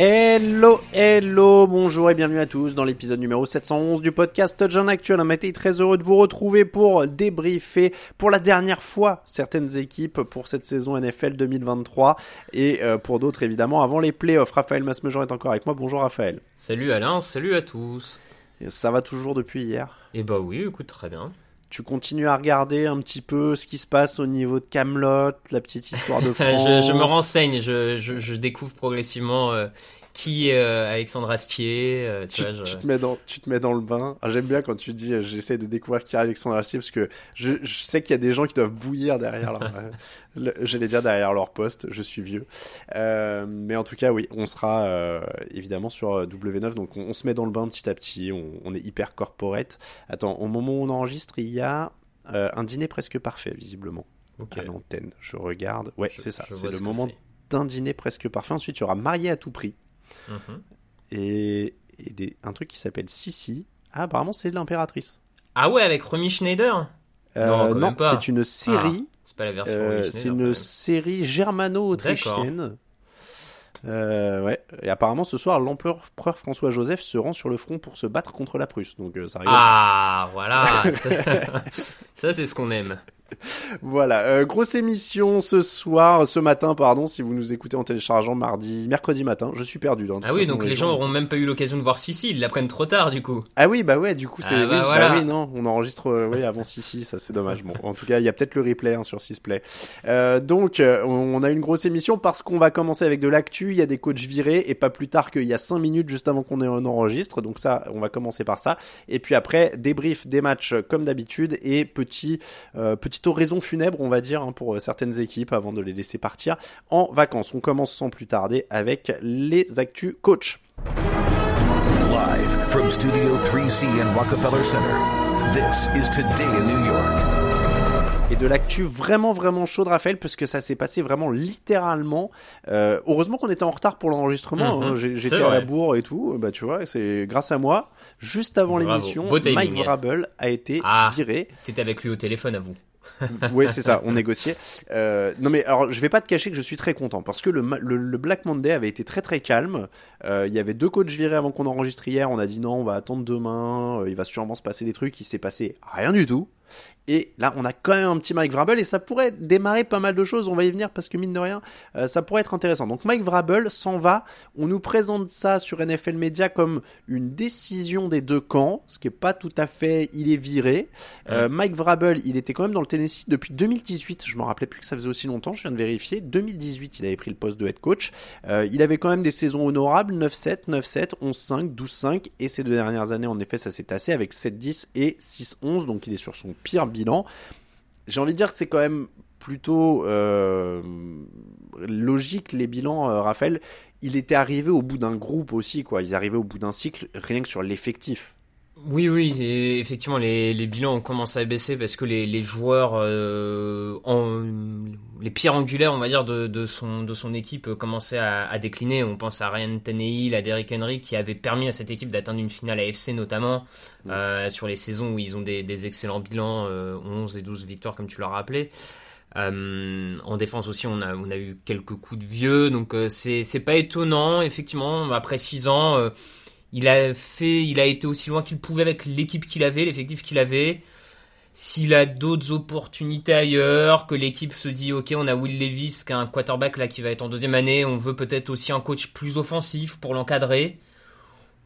Hello, hello, bonjour et bienvenue à tous dans l'épisode numéro 711 du podcast Touchdown Actuel. Un été très heureux de vous retrouver pour débriefer pour la dernière fois certaines équipes pour cette saison NFL 2023 et euh, pour d'autres évidemment avant les playoffs. Raphaël Masmejean est encore avec moi. Bonjour Raphaël. Salut Alain, salut à tous. Ça va toujours depuis hier? Eh bah oui, écoute, très bien. Tu continues à regarder un petit peu ce qui se passe au niveau de Camelot, la petite histoire de France. je, je me renseigne, je, je, je découvre progressivement euh, qui est euh, Alexandre Astier. euh, tu, Tu, vois, je- tu te mets dans, tu te mets dans le bain. Ah, J'aime bien quand tu dis euh, j'essaie de découvrir qui est Alexandre Astier parce que je, je sais qu'il y a des gens qui doivent bouillir derrière leur, le- j'allais dire derrière leur poste. Je suis vieux, Euh, mais en tout cas oui, on sera euh, évidemment sur euh, W9 donc on, on se met dans le bain petit à petit. On, on est hyper corporate. Attends, au moment où on enregistre, il y a euh, un dîner presque parfait visiblement Ok. à l'antenne. Je regarde. Ouais, c'est ça. C'est le moment d'un dîner presque parfait. Ensuite, il y aura marié à tout prix Mhm. et, et des, un truc qui s'appelle Sissi. Ah, apparemment, c'est de l'impératrice. Ah ouais, avec Romy Schneider Euh, Non, c'est une série. C'est pas la version euh, c'est une série germano-autrichienne. Euh, ouais. Et apparemment, ce soir, l'empereur François Joseph se rend sur le front pour se battre contre la Prusse. Donc, ça rigole. Ah, voilà. ça, c'est ce qu'on aime. Voilà, euh, grosse émission ce soir, ce matin, pardon, si vous nous écoutez en téléchargeant mardi, mercredi matin. Je suis perdu. hein, toute Ah oui, façon, donc les gens auront même pas eu l'occasion de voir Sissi, ils l'apprennent trop tard du coup. Ah oui, bah ouais, du coup, c'est. Ah oui, bah bah oui, non, on enregistre euh, oui, avant Sissi, ça c'est dommage. Bon, en tout cas, il y a peut-être le replay hein, sur Sisplay. Euh, donc, euh, on a une grosse émission parce qu'on va commencer avec de l'actu. Il y a des coachs virés et pas plus tard qu'il y a 5 minutes juste avant qu'on ait- on enregistre. Donc ça, on va commencer par ça. Et puis après, débrief des matchs comme d'habitude et petit, euh, petite oraison funèbre, on va dire, hein, pour euh, certaines équipes avant de les laisser partir en vacances. On commence sans plus tarder avec les actus coach. Live from Studio 3C in Rockefeller Center, this is Today in New York. et de l'actu vraiment vraiment chaude Raphaël parce que ça s'est passé vraiment littéralement euh, heureusement qu'on était en retard pour l'enregistrement Mhm. hein. J'étais à la bourre et tout bah tu vois c'est grâce à moi juste avant l'émission. Mike Vrabel a été Ah. viré T'étais avec lui au téléphone à vous. oui c'est ça on négociait. Euh, non mais alors je vais pas te cacher que je suis très content parce que le, le, le Black Monday avait été très très calme. Euh, il y avait deux coachs virés avant qu'on enregistre hier. On a dit non on va attendre demain euh, il va sûrement se passer des trucs. Il s'est passé rien du tout Et là, on a quand même un petit Mike Vrabel et ça pourrait démarrer pas mal de choses. On va y venir parce que mine de rien, euh, ça pourrait être intéressant. Donc Mike Vrabel s'en va. On nous présente ça sur NFL Media comme une décision des deux camps, ce qui est pas tout à fait. Il est viré. Euh, Mike Vrabel, il était quand même dans le Tennessee depuis 2018. Je me rappelais plus que ça faisait aussi longtemps. Je viens de vérifier. 2018, il avait pris le poste de head coach. Euh, il avait quand même des saisons honorables 9-7, 9-7, 11-5, 12-5 et ces deux dernières années, en effet, ça s'est tassé avec 7-10 et 6-11. Donc il est sur son pire bilan. J'ai envie de dire que c'est quand même plutôt euh, logique les bilans, euh, Raphaël. Il était arrivé au bout d'un groupe aussi, quoi. Ils arrivaient au bout d'un cycle, rien que sur l'effectif. Oui, oui, et effectivement, les, les, bilans ont commencé à baisser parce que les, les joueurs, euh, en, les pierres angulaires, on va dire, de, de, son, de son équipe commençaient à, à, décliner. On pense à Ryan Tannehill, à Derrick Henry, qui avait permis à cette équipe d'atteindre une finale AFC notamment, euh, sur les saisons où ils ont des, des excellents bilans, euh, 11 et 12 victoires comme tu l'as rappelé. Euh, en défense aussi, on a, on a eu quelques coups de vieux, donc euh, c'est pas étonnant, effectivement, après 6 ans euh, il a fait, il a été aussi loin qu'il pouvait avec l'équipe qu'il avait, l'effectif qu'il avait. S'il a d'autres opportunités ailleurs, que l'équipe se dit ok, on a Will Levis, qui un quarterback là qui va être en deuxième année, on veut peut-être aussi un coach plus offensif pour l'encadrer.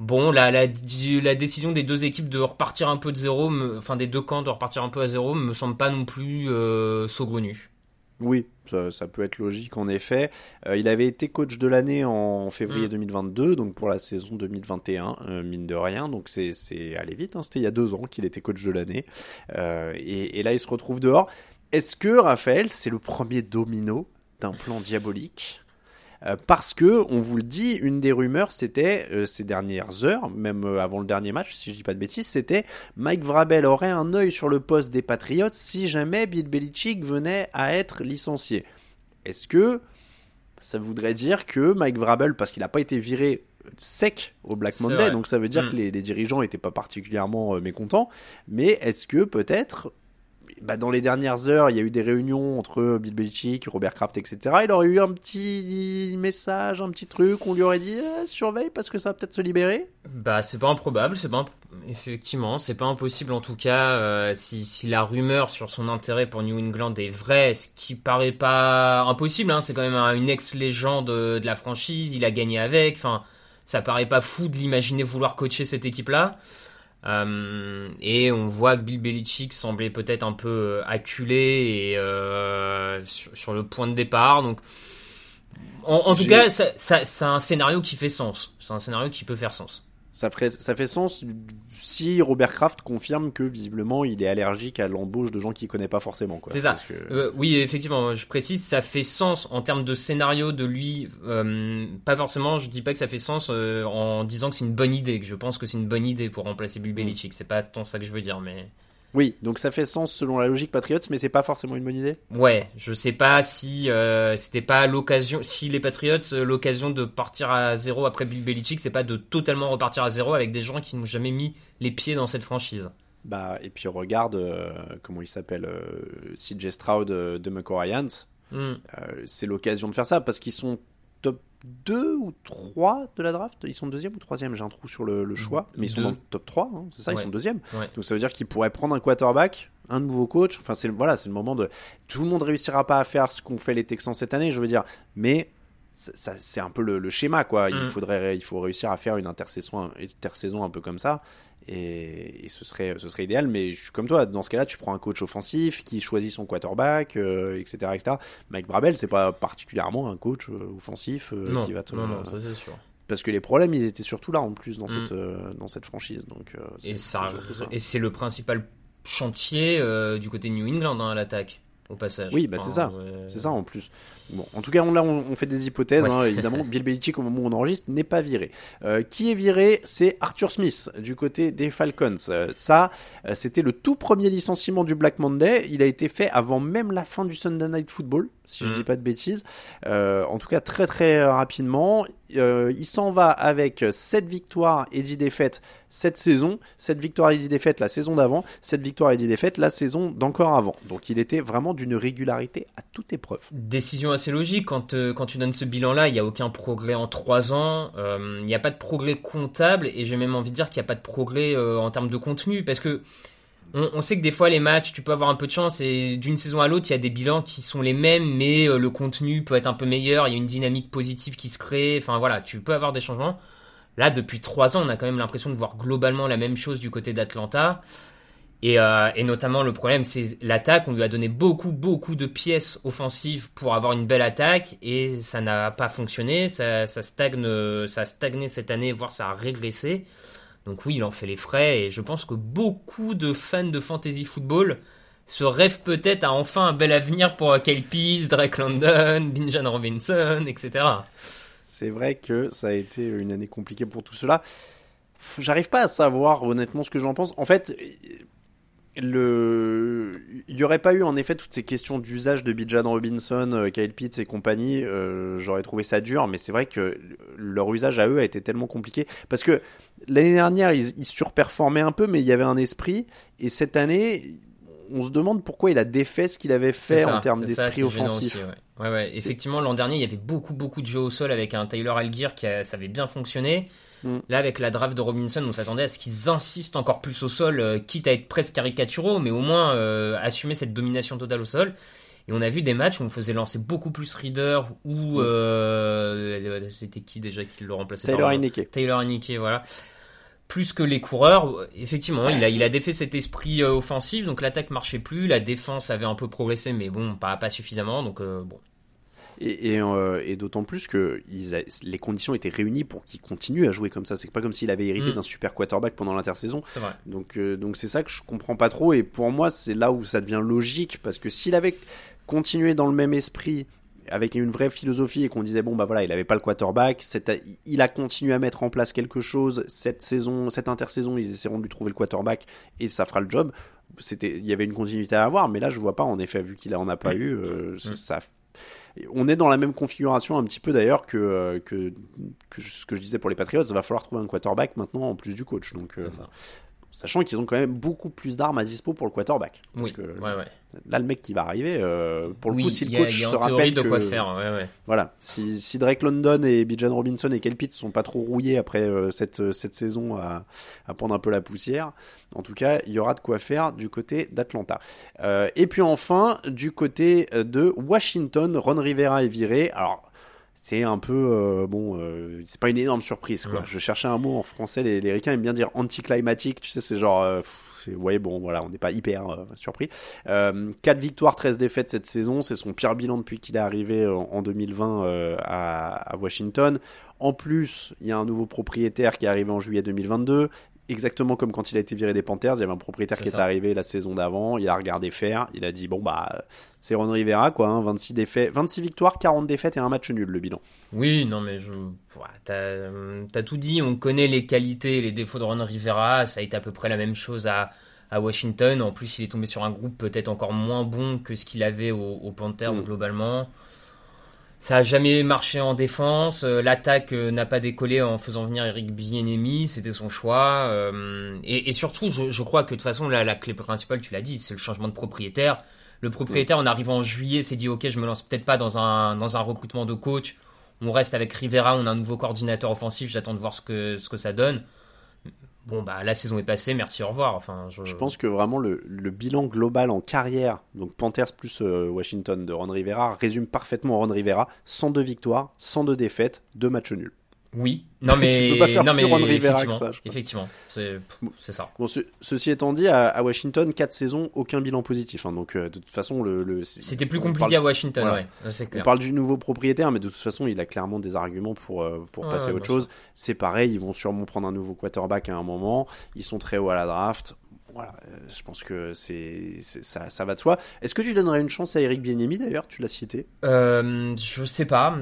Bon, la, décision des deux équipes de repartir un peu de zéro, enfin des deux camps de repartir un peu à zéro, me semble pas non plus euh, saugrenue. Oui, ça, ça, peut être logique en effet. Euh, il avait été coach de l'année en février mmh. 2022, donc pour la saison 2021, euh, mine de rien. Donc c'est, allé vite, hein. c'était il y a deux ans qu'il était coach de l'année. Euh, et, et, là, il se retrouve dehors. Est-ce que Raphaël, c'est le premier domino d'un plan diabolique? Euh, parce que on vous le dit, une des rumeurs c'était euh, ces dernières heures, même euh, avant le dernier match, si je dis pas de bêtises, c'était Mike Vrabel aurait un œil sur le poste des Patriots si jamais Bill Belichick venait à être licencié. Est-ce que ça voudrait dire que Mike Vrabel, parce qu'il n'a pas été viré sec au Black Monday, donc ça veut dire mm. que les, les dirigeants n'étaient pas particulièrement mécontents, mais est-ce que peut-être bah, dans les dernières heures, il y a eu des réunions entre Bill Belichick, Robert Kraft, etc. Il aurait eu un petit message, un petit truc, on lui aurait dit eh, surveille parce que ça va peut-être se libérer. Bah, c'est pas improbable, c'est pas effectivement, c'est pas impossible en tout cas euh, si, si, la rumeur sur son intérêt pour New England est vraie, ce qui paraît pas impossible. Hein, c'est quand même une ex-légende de la franchise, il a gagné avec. Enfin, ça paraît pas fou de l'imaginer vouloir coacher cette équipe-là. Euh, et on voit que Bill Belichick semblait peut-être un peu euh, acculé et euh, sur, sur, le point de départ. Donc, en, en tout cas, ça, ça, c'est un scénario qui fait sens. C'est un scénario qui peut faire sens. Ça, ferait, ça fait sens si Robert Kraft confirme que visiblement il est allergique à l'embauche de gens qu'il connaît pas forcément. C'est ça. Que... Euh, oui, effectivement, je précise, ça fait sens en termes de scénario de lui. Euh, pas forcément, je dis pas que ça fait sens euh, en disant que c'est une bonne idée, que je pense que c'est une bonne idée pour remplacer Bill Belichick. C'est pas tant ça que je veux dire, mais. Oui, donc ça fait sens selon la logique Patriots, mais c'est pas forcément une bonne idée. Ouais, je sais pas si euh, c'était pas l'occasion, si les Patriots euh, l'occasion de partir à zéro après Bill Belichick, c'est pas de totalement repartir à zéro avec des gens qui n'ont jamais mis les pieds dans cette franchise. Bah et puis regarde euh, comment il s'appelle CJ Stroud de McCoy mm. c'est l'occasion de faire ça parce qu'ils sont 2 ou 3 de la draft. Ils sont deuxième ou troisième, j'ai un trou sur le, le choix. Mais ils sont dans le top 3, hein, c'est ça, ouais. ils sont deuxième. Ouais. Donc ça veut dire qu'ils pourraient prendre un quarterback, un nouveau coach. Enfin, c'est voilà, c'est le moment de. Tout le monde réussira pas à faire ce qu'ont fait les Texans cette année, je veux dire. Mais c'est un peu le, le, schéma, quoi. Il, Mm. faudrait, il faut réussir à faire une intersaison, intersaison un peu comme ça. Et, et, ce, serait, ce serait idéal, mais je suis comme toi, dans ce cas-là, tu prends un coach offensif qui choisit son quarterback, euh, etc., etc. Mike Brabel, c'est pas particulièrement un coach euh, offensif euh, non, qui va te. Non, non, ça c'est sûr. Parce que les problèmes, ils étaient surtout là en plus dans, mm. cette, dans cette franchise. Donc, et, ça, ça. et c'est le principal chantier du côté de New England hein, à l'attaque au passage. Oui, bah enfin, c'est ça. Ouais. C'est ça en plus. Bon, en tout cas, on, là, on, on fait des hypothèses. Ouais. Hein, évidemment, Bill Belichick, au moment où on enregistre, n'est pas viré. Euh, qui est viré C'est Arthur Smith, du côté des Falcons. Euh, ça, euh, c'était le tout premier licenciement du Black Monday. Il a été fait avant même la fin du Sunday Night Football, si je dis pas de bêtises. Euh, en tout cas, très très rapidement. Euh, il s'en va avec 7 victoires et 10 défaites cette saison, 7 victoires et 10 défaites la saison d'avant, 7 victoires et 10 défaites la saison d'encore avant. Donc il était vraiment d'une régularité à toute épreuve. Décision assez logique quand, euh, quand tu donnes ce bilan-là, il n'y a aucun progrès en 3 ans, euh, il n'y a pas de progrès comptable et j'ai même envie de dire qu'il n'y a pas de progrès euh, en termes de contenu parce que on, sait que des fois les matchs, tu peux avoir un peu de chance et d'une saison à l'autre, il y a des bilans qui sont les mêmes, mais euh, le contenu peut être un peu meilleur. Il y a une dynamique positive qui se crée. Enfin voilà, tu peux avoir des changements. Là, depuis trois ans, on a quand même l'impression de voir globalement la même chose du côté d'Atlanta. Et, euh, notamment, le problème, c'est l'attaque. On lui a donné beaucoup, beaucoup de pièces offensives pour avoir une belle attaque et ça n'a pas fonctionné. Ça, stagne, ça a stagné cette année, voire ça a régressé. Donc oui, il en fait les frais et je pense que beaucoup de fans de fantasy football se rêvent peut-être à enfin un bel avenir pour Kyle Pease, Drake London, Binjan Robinson, etc. C'est vrai que ça a été une année compliquée pour tout cela. J'arrive pas à savoir honnêtement ce que j'en pense. En fait, le, il y aurait pas eu en effet toutes ces questions d'usage de Bijan Robinson, euh, Kyle Pitts et compagnie. Euh, J'aurais trouvé ça dur, mais c'est vrai que leur usage à eux a été tellement compliqué parce que l'année dernière ils, ils surperformaient un peu, mais il y avait un esprit. Et cette année, on se demande pourquoi il a défait ce qu'il avait fait ça, en termes d'esprit offensif. aussi, ouais. Ouais, ouais. Effectivement, l'an dernier, il y avait beaucoup, beaucoup de jeux au sol avec un Tyler Algier qui a- ça avait bien fonctionné. Mm. Là, avec la draft de Robinson, on s'attendait à ce qu'ils insistent encore plus au sol, euh, quitte à être presque caricaturaux, mais au moins euh, assumer cette domination totale au sol. Et on a vu des matchs où on faisait lancer beaucoup plus Reader, ou euh, c'était qui déjà qui le remplaçait Taylor Heineke. Taylor Heineke, voilà. Plus que les coureurs, effectivement, il a, il a défait cet esprit euh, offensif, donc l'attaque marchait plus, la défense avait un peu progressé, mais bon, pas, pas suffisamment, donc euh, bon. Et, et, euh, et d'autant plus que ils a- les conditions étaient réunies pour qu'il continue à jouer comme ça. C'est pas comme s'il avait hérité Mm. d'un super quarterback pendant l'intersaison. C'est vrai. Donc euh, donc c'est ça que je comprends pas trop. Et pour moi, c'est là où ça devient logique parce que s'il avait continué dans le même esprit avec une vraie philosophie et qu'on disait bon bah voilà il avait pas le quarterback il a continué à mettre en place quelque chose cette saison cette intersaison ils essaieront de lui trouver le quarterback et ça fera le job c'était il y avait une continuité à avoir mais là je vois pas en effet vu qu'il en a pas eu euh, ça on est dans la même configuration un petit peu d'ailleurs que, euh, que, que ce que je disais pour les Patriots. Il va falloir trouver un quarterback maintenant en plus du coach. Donc, euh, ça. Sachant qu'ils ont quand même beaucoup plus d'armes à dispo pour le quarterback. Parce Oui, que ouais, ouais. là, le mec qui va arriver, euh, pour le oui, coup, si le coach il y a se rappelle de que, quoi faire, ouais, ouais. voilà, si, si Drake London et Bijan Robinson et Kel Pitts sont pas trop rouillés après euh, cette, cette saison à, à prendre un peu la poussière, en tout cas, il y aura de quoi faire du côté d'Atlanta. Euh, et puis enfin, du côté de Washington, Ron Rivera est viré. Alors, c'est un peu euh, bon, euh, c'est pas une énorme surprise quoi. Je cherchais un mot en français, les, les ricains aiment bien dire anticlimatique, tu sais, c'est genre, euh, pff, ouais bon voilà, on n'est pas hyper euh, surpris. Euh, 4 victoires, 13 défaites cette saison, c'est son pire bilan depuis qu'il est arrivé en, en 2020 euh, à, à Washington. En plus, il y a un nouveau propriétaire qui est arrivé en juillet 2022. Exactement comme quand il a été viré des Panthers, il y avait un propriétaire qui est arrivé la saison d'avant, il a regardé faire, il a dit bon bah c'est Ron Rivera quoi, hein, 26 défaites, 26 victoires, 40 défaites et un match nul le bilan. Oui, non, mais je. T'as euh, t'as tout dit, on connaît les qualités et les défauts de Ron Rivera, ça a été à peu près la même chose à, à Washington. En plus, il est tombé sur un groupe peut-être encore moins bon que ce qu'il avait aux, aux Panthers Mm. globalement. Ça a jamais marché en défense. euh, L'attaque euh, n'a pas décollé en faisant venir Eric Bieniemy, c'était son choix. euh, et, surtout, je, crois que de toute façon, la, la clé principale, tu l'as dit, c'est le changement de propriétaire. Le propriétaire, en arrivant en juillet, s'est dit ok, je me lance peut-être pas dans un dans un recrutement de coach. On reste avec Rivera, on a un nouveau coordinateur offensif. J'attends de voir ce que ce que ça donne. Bon bah la saison est passée, merci au revoir. Enfin, je, pense que vraiment le, le bilan global en carrière, donc Panthers plus euh, Washington de Ron Rivera, résume parfaitement Ron Rivera. 102 victoires, 102 défaites, 2 matchs nuls. Oui. Non mais peux pas faire non mais Ron Rivera que ça, je crois. effectivement, c'est c'est ça. Bon, ce- ceci étant dit, à, à Washington, 4 saisons, aucun bilan positif. hein, donc euh, de toute façon, le, C'était plus compliqué parle- à Washington, voilà. ouais, On parle du nouveau propriétaire, mais de toute façon, il a clairement des arguments pour, euh, pour Ouais, passer à ouais, autre chose. C'est pareil, ils vont sûrement prendre un nouveau quarterback à un moment. Ils sont très hauts à la draft. Voilà, euh, je pense que c'est ça, ça va de soi. Est-ce que tu donnerais une chance à Eric Bieniemy d'ailleurs Tu l'as cité? Euh, je sais pas.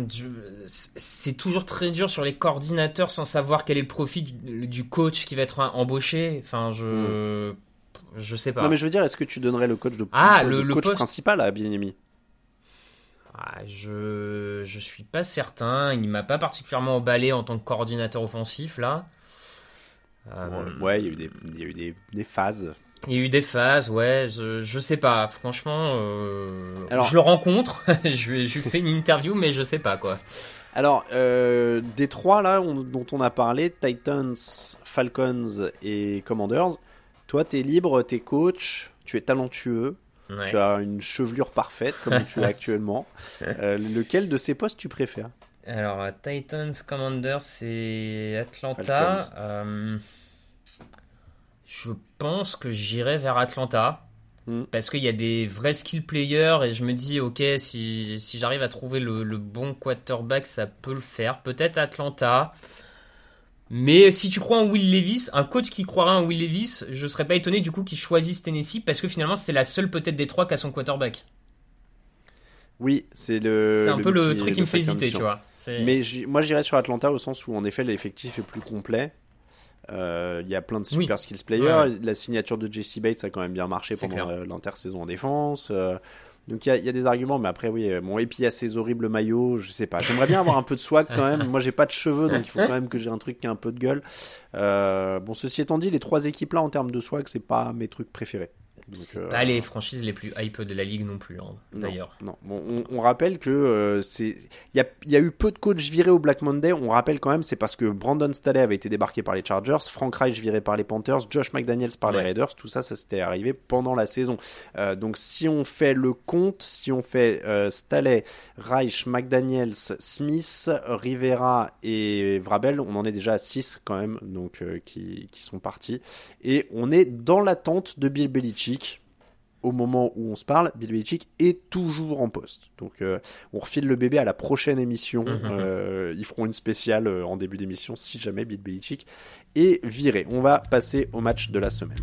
C'est toujours très dur sur les coordinateurs sans savoir quel est le profit du, du coach qui va être embauché. Enfin, je je sais pas. Non, mais je veux dire, est-ce que tu donnerais le coach de Ah, le, le- le coach poste. principal à Bieniemy? Ah, je je suis pas certain. Il m'a pas particulièrement emballé en tant que coordinateur offensif là. Euh, Ouais, il y a eu des, il y a eu des, des phases. Il y a eu des phases, ouais, je, je sais pas, franchement, euh, Alors- je le rencontre, je, lui- je fais une interview, mais je sais pas quoi. Alors, euh, des trois là on- dont on a parlé, Titans, Falcons et Commanders, Toi, t'es libre, t'es coach, tu es talentueux, Ouais. tu as une chevelure parfaite comme tu as actuellement. Euh, lequel de ces postes tu préfères? Alors, euh, Titans, Commanders, c'est Atlanta. Euh, je pense que j'irai vers Atlanta. Hmm. Parce qu'il y a des vrais skill players et je me dis, ok, si, si j'arrive à trouver le, le bon quarterback, ça peut le faire. Peut-être Atlanta. Mais si tu crois en Will Levis, un coach qui croirait en Will Levis, je serais pas étonné du coup qu'il choisisse Tennessee parce que finalement c'est la seule peut-être des trois qui a son quarterback. Oui, c'est le. c'est un peu le truc qui me fait hésiter, tu vois. Mais moi, j'irais sur Atlanta au sens où, en effet, l'effectif est plus complet. Euh, Il y a plein de Oui. super skills players. Ouais. La signature de Jesse Bates a quand même bien marché pendant euh, l'intersaison en défense. Euh, donc il y, a- il y a des arguments, mais après oui, bon et puis il y a ces horribles maillots, je sais pas. J'aimerais bien avoir un peu de swag quand même. Moi j'ai pas de cheveux, donc il faut quand même que j'ai un truc qui a un peu de gueule. Euh, bon ceci étant dit, les trois équipes là en termes de swag, c'est pas mes trucs préférés. C'est euh, pas les franchises les plus hype de la ligue non plus, hein, non, d'ailleurs. Non, Bon, on, on rappelle que euh, c'est, il y a, il y a eu peu de coachs virés au Black Monday. On rappelle quand même, c'est parce que Brandon Staley avait été débarqué par les Chargers, Frank Reich viré par les Panthers, Josh McDaniels par les. Raiders. Tout ça, ça s'était arrivé pendant la saison. Euh, donc, si on fait le compte, si on fait euh, Staley, Reich, McDaniels, Smith, Rivera et Vrabel, on en est déjà à 6 quand même, donc euh, qui, qui sont partis. Et on est dans l'attente de Bill Belichick au moment où on se parle, Bill Belichick est toujours en poste. Donc euh, on refile le bébé à la prochaine émission. Mhm. Euh, ils feront une spéciale euh, en début d'émission si jamais Bill Belichick est viré. On va passer au match de la semaine.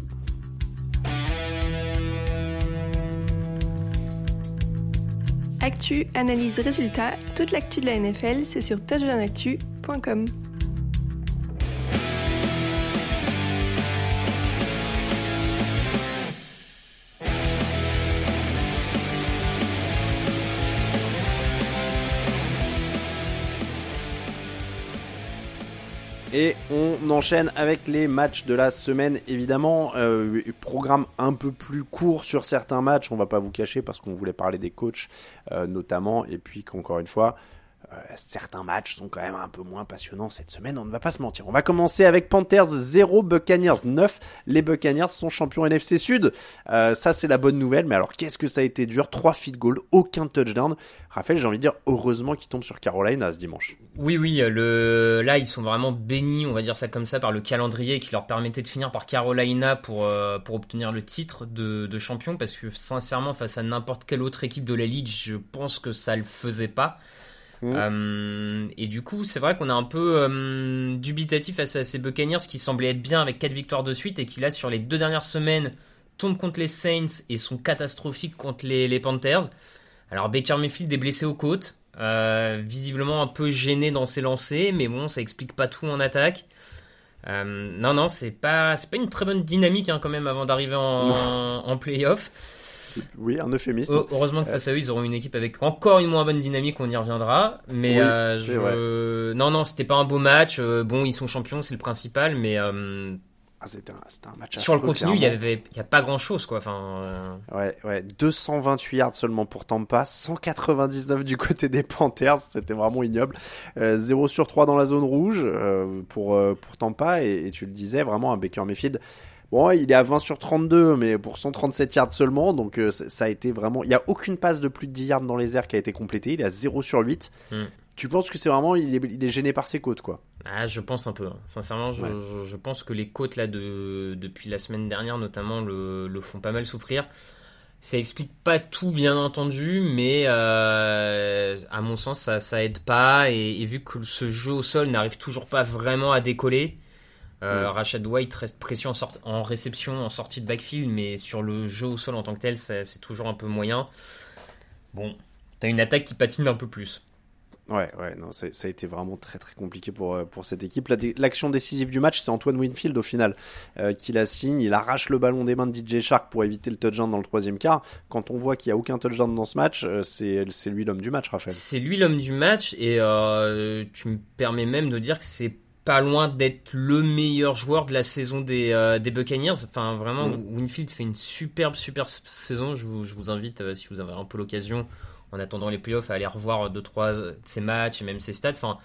Actu, analyse, résultat, toute l'actu de la NFL, c'est sur touchdownactu.com. Et on enchaîne avec les matchs de la semaine, évidemment. Euh, programme un peu plus court sur certains matchs, on va pas vous cacher parce qu'on voulait parler des coachs euh, notamment. Et puis qu'encore une fois, certains matchs sont quand même un peu moins passionnants cette semaine, on ne va pas se mentir. On va commencer avec Panthers 0, Buccaneers 9. Les Buccaneers sont champions NFC Sud. Euh, ça, c'est la bonne nouvelle. Mais alors, qu'est-ce que ça a été dur? 3 field goals, aucun touchdown. Raphaël, j'ai envie de dire, heureusement qu'ils tombent sur Carolina ce dimanche. Oui, oui, là, ils sont vraiment bénis, on va dire ça comme ça, par le calendrier qui leur permettait de finir par Carolina pour, euh, pour obtenir le titre de, de champion, parce que sincèrement, face à n'importe quelle autre équipe de la Ligue, je pense que ça le faisait pas. Mhm. Euh, et du coup, c'est vrai qu'on est un peu euh, dubitatif face à ces Buccaneers qui semblaient être bien avec 4 victoires de suite et qui, là, sur les deux dernières semaines, tombent contre les Saints et sont catastrophiques contre les, les Panthers. Alors, Baker Mayfield est blessé aux côtes. Euh, visiblement un peu gêné dans ses lancers, mais bon, ça explique pas tout en attaque. Non, non, c'est pas, c'est pas une très bonne dynamique hein, quand même avant d'arriver en, en playoff. Oui, un euphémisme. Heu- Heureusement que face à eux, ils auront une équipe avec encore une moins bonne dynamique, on y reviendra. Mais Oui, euh, non, non, c'était pas un beau match. Euh, bon, ils sont champions, c'est le principal, mais euh, Ah, c'était un, match sur le contenu, il y clairement. avait, il y a pas grand chose, quoi. Enfin, euh, Ouais, ouais, 228 yards seulement pour Tampa, 199 du côté des Panthers, c'était vraiment ignoble. Euh, 0 sur 3 dans la zone rouge euh, pour, pour Tampa, et, et tu le disais, vraiment un Baker Mayfield. Bon, il est à 20 sur 32, mais pour 137 yards seulement, donc euh, ça a été vraiment... Il n'y a aucune passe de plus de 10 yards dans les airs qui a été complétée, il est à 0 sur 8. Hmm. Tu penses que c'est vraiment... Il est, il est gêné par ses côtes, quoi? ah, je pense un peu. hein. Sincèrement, je, Ouais. je, je pense que les côtes là de depuis la semaine dernière, notamment, le, le font pas mal souffrir. Ça explique pas tout, bien entendu, mais euh, à mon sens, ça, ça aide pas. Et, et vu que ce jeu au sol n'arrive toujours pas vraiment à décoller, euh, Mm. Rashad White reste précieux en, réception, en sortie de backfield, mais sur le jeu au sol en tant que tel, c'est toujours un peu moyen. Bon, t'as une attaque qui patine un peu plus. Ouais, ouais, non, ça a été vraiment très très compliqué pour, euh, pour cette équipe. La L'action décisive du match, c'est Antoine Winfield au final euh, qui la signe. Il arrache le ballon des mains de DJ Shark pour éviter le touchdown dans le troisième quart. Quand on voit qu'il n'y a aucun touchdown dans ce match, euh, c'est c'est lui l'homme du match, Raphaël. C'est lui l'homme du match et euh, tu me permets même de dire que c'est pas loin d'être le meilleur joueur de la saison des, euh, des Buccaneers. Enfin, vraiment, Mm. Winfield fait une superbe, superbe saison. Je vous, je vous invite, euh, si vous avez un peu l'occasion, en attendant les playoffs, à aller revoir deux, trois de ses matchs et même ses stats. Enfin,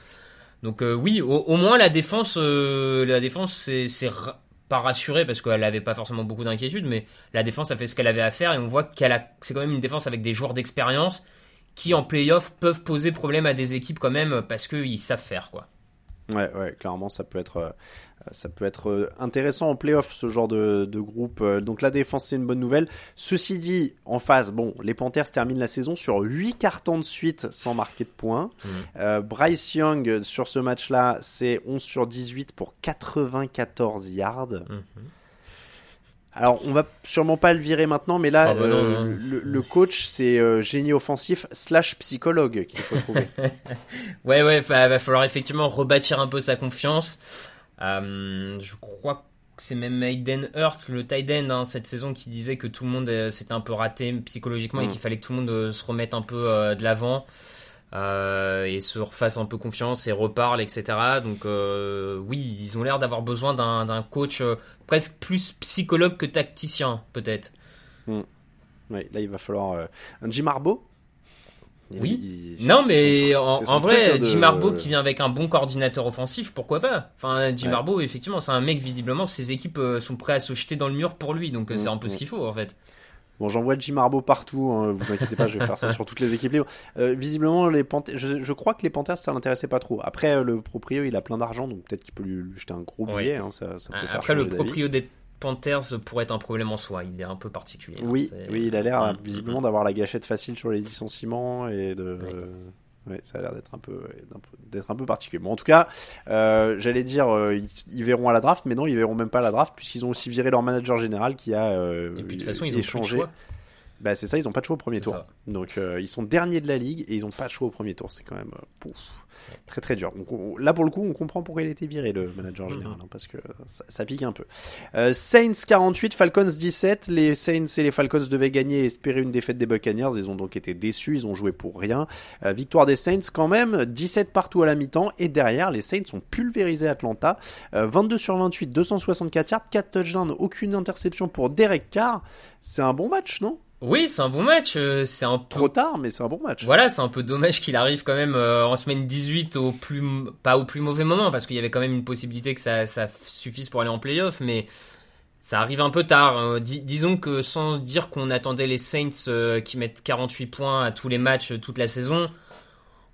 donc euh, oui, au, au moins la défense, la défense, c'est ra- pas rassurée parce qu'elle avait pas forcément beaucoup d'inquiétude, mais la défense a fait ce qu'elle avait à faire et on voit qu'elle a, c'est quand même une défense avec des joueurs d'expérience qui en playoff peuvent poser problème à des équipes quand même parce qu'ils savent faire quoi. Ouais, ouais, clairement, ça peut être, euh, ça peut être euh, intéressant en playoff, ce genre de, de groupe. Euh, Donc la défense, c'est une bonne nouvelle. Ceci dit, en face, bon, les Panthers terminent la saison sur 8 cartons de suite sans marquer de points. Euh, Bryce Young, sur ce match-là, c'est 11 sur 18 pour 94 yards. Alors, on va sûrement pas le virer maintenant, mais là, Ah bah non, euh, non. Le, le coach, c'est euh, génie offensif slash psychologue qu'il faut trouver. Ouais, ouais, va, va falloir effectivement rebâtir un peu sa confiance. Euh, je crois que c'est même Aiden Hurt, le tight end, hein, cette saison, qui disait que tout le monde euh, s'était un peu raté psychologiquement et Mm. qu'il fallait que tout le monde se remette un peu de l'avant euh, et se refasse un peu confiance et reparle, etc. Donc euh, oui, ils ont l'air d'avoir besoin d'un coach euh, presque plus psychologue que tacticien, peut-être. Ouais, là, il va falloir un Jim Harbaugh. Oui. il- Non, mais son- en, vrai, de- Jim Harbaugh qui vient avec un bon coordinateur offensif, pourquoi pas? Enfin, Jim Ouais. Harbaugh, effectivement, c'est un mec, visiblement, ses équipes sont prêtes à se jeter dans le mur pour lui, donc euh, c'est un peu ce mm. qu'il faut, en fait. Bon, j'envoie Jim Harbaugh partout, hein, vous inquiétez pas, je vais faire ça sur toutes les équipes libres. Euh, visiblement, les Panthers, je, je crois que les Panthers, ça l'intéressait pas trop. Après, euh, le proprio, il a plein d'argent, donc peut-être qu'il peut lui, lui jeter un gros Ouais. billet, hein, ça, ça peut faire Après, le proprio des Panthers pourrait être un problème en soi, il est un peu particulier. Oui, oui, il a l'air Mm, visiblement mm, d'avoir la gâchette facile sur les licenciements et de. Oui. Ouais, ça a l'air d'être un peu, d'être un peu particulier. Bon, en tout cas, euh, j'allais dire, euh, ils, ils verront à la draft, mais non, ils verront même pas à la draft puisqu'ils ont aussi viré leur manager général qui a euh, Et puis, de toute façon, ils ont plus de échangé. choix. Bah c'est ça, ils ont pas de choix au premier tour. ça. Donc euh, ils sont derniers de la ligue et ils ont pas de choix au premier tour. C'est quand même euh, pouf, très très dur. Donc on- là pour le coup, on comprend pourquoi il a été viré le manager Mhm. général hein, parce que ça, ça pique un peu. Euh, Saints 48, Falcons 17. Les Saints et les Falcons devaient gagner et espérer une défaite des Buccaneers. Ils ont donc été déçus. Ils ont joué pour rien. Euh, victoire des Saints quand même, 17 partout à la mi-temps et derrière les Saints ont pulvérisé Atlanta. Euh, 22 sur 28, 264 yards, 4 touchdowns, aucune interception pour Derek Carr. C'est un bon match, non? Oui, c'est un bon match, euh, c'est un peu Trop tard, mais c'est un bon match. Voilà, c'est un peu dommage qu'il arrive quand même euh, en semaine 18 au plus pas au plus mauvais moment parce qu'il y avait quand même une possibilité que ça, ça suffise pour aller en playoff, mais ça arrive un peu tard. hein. Dis- disons que sans dire qu'on attendait les Saints euh, qui mettent 48 points à tous les matchs toute la saison,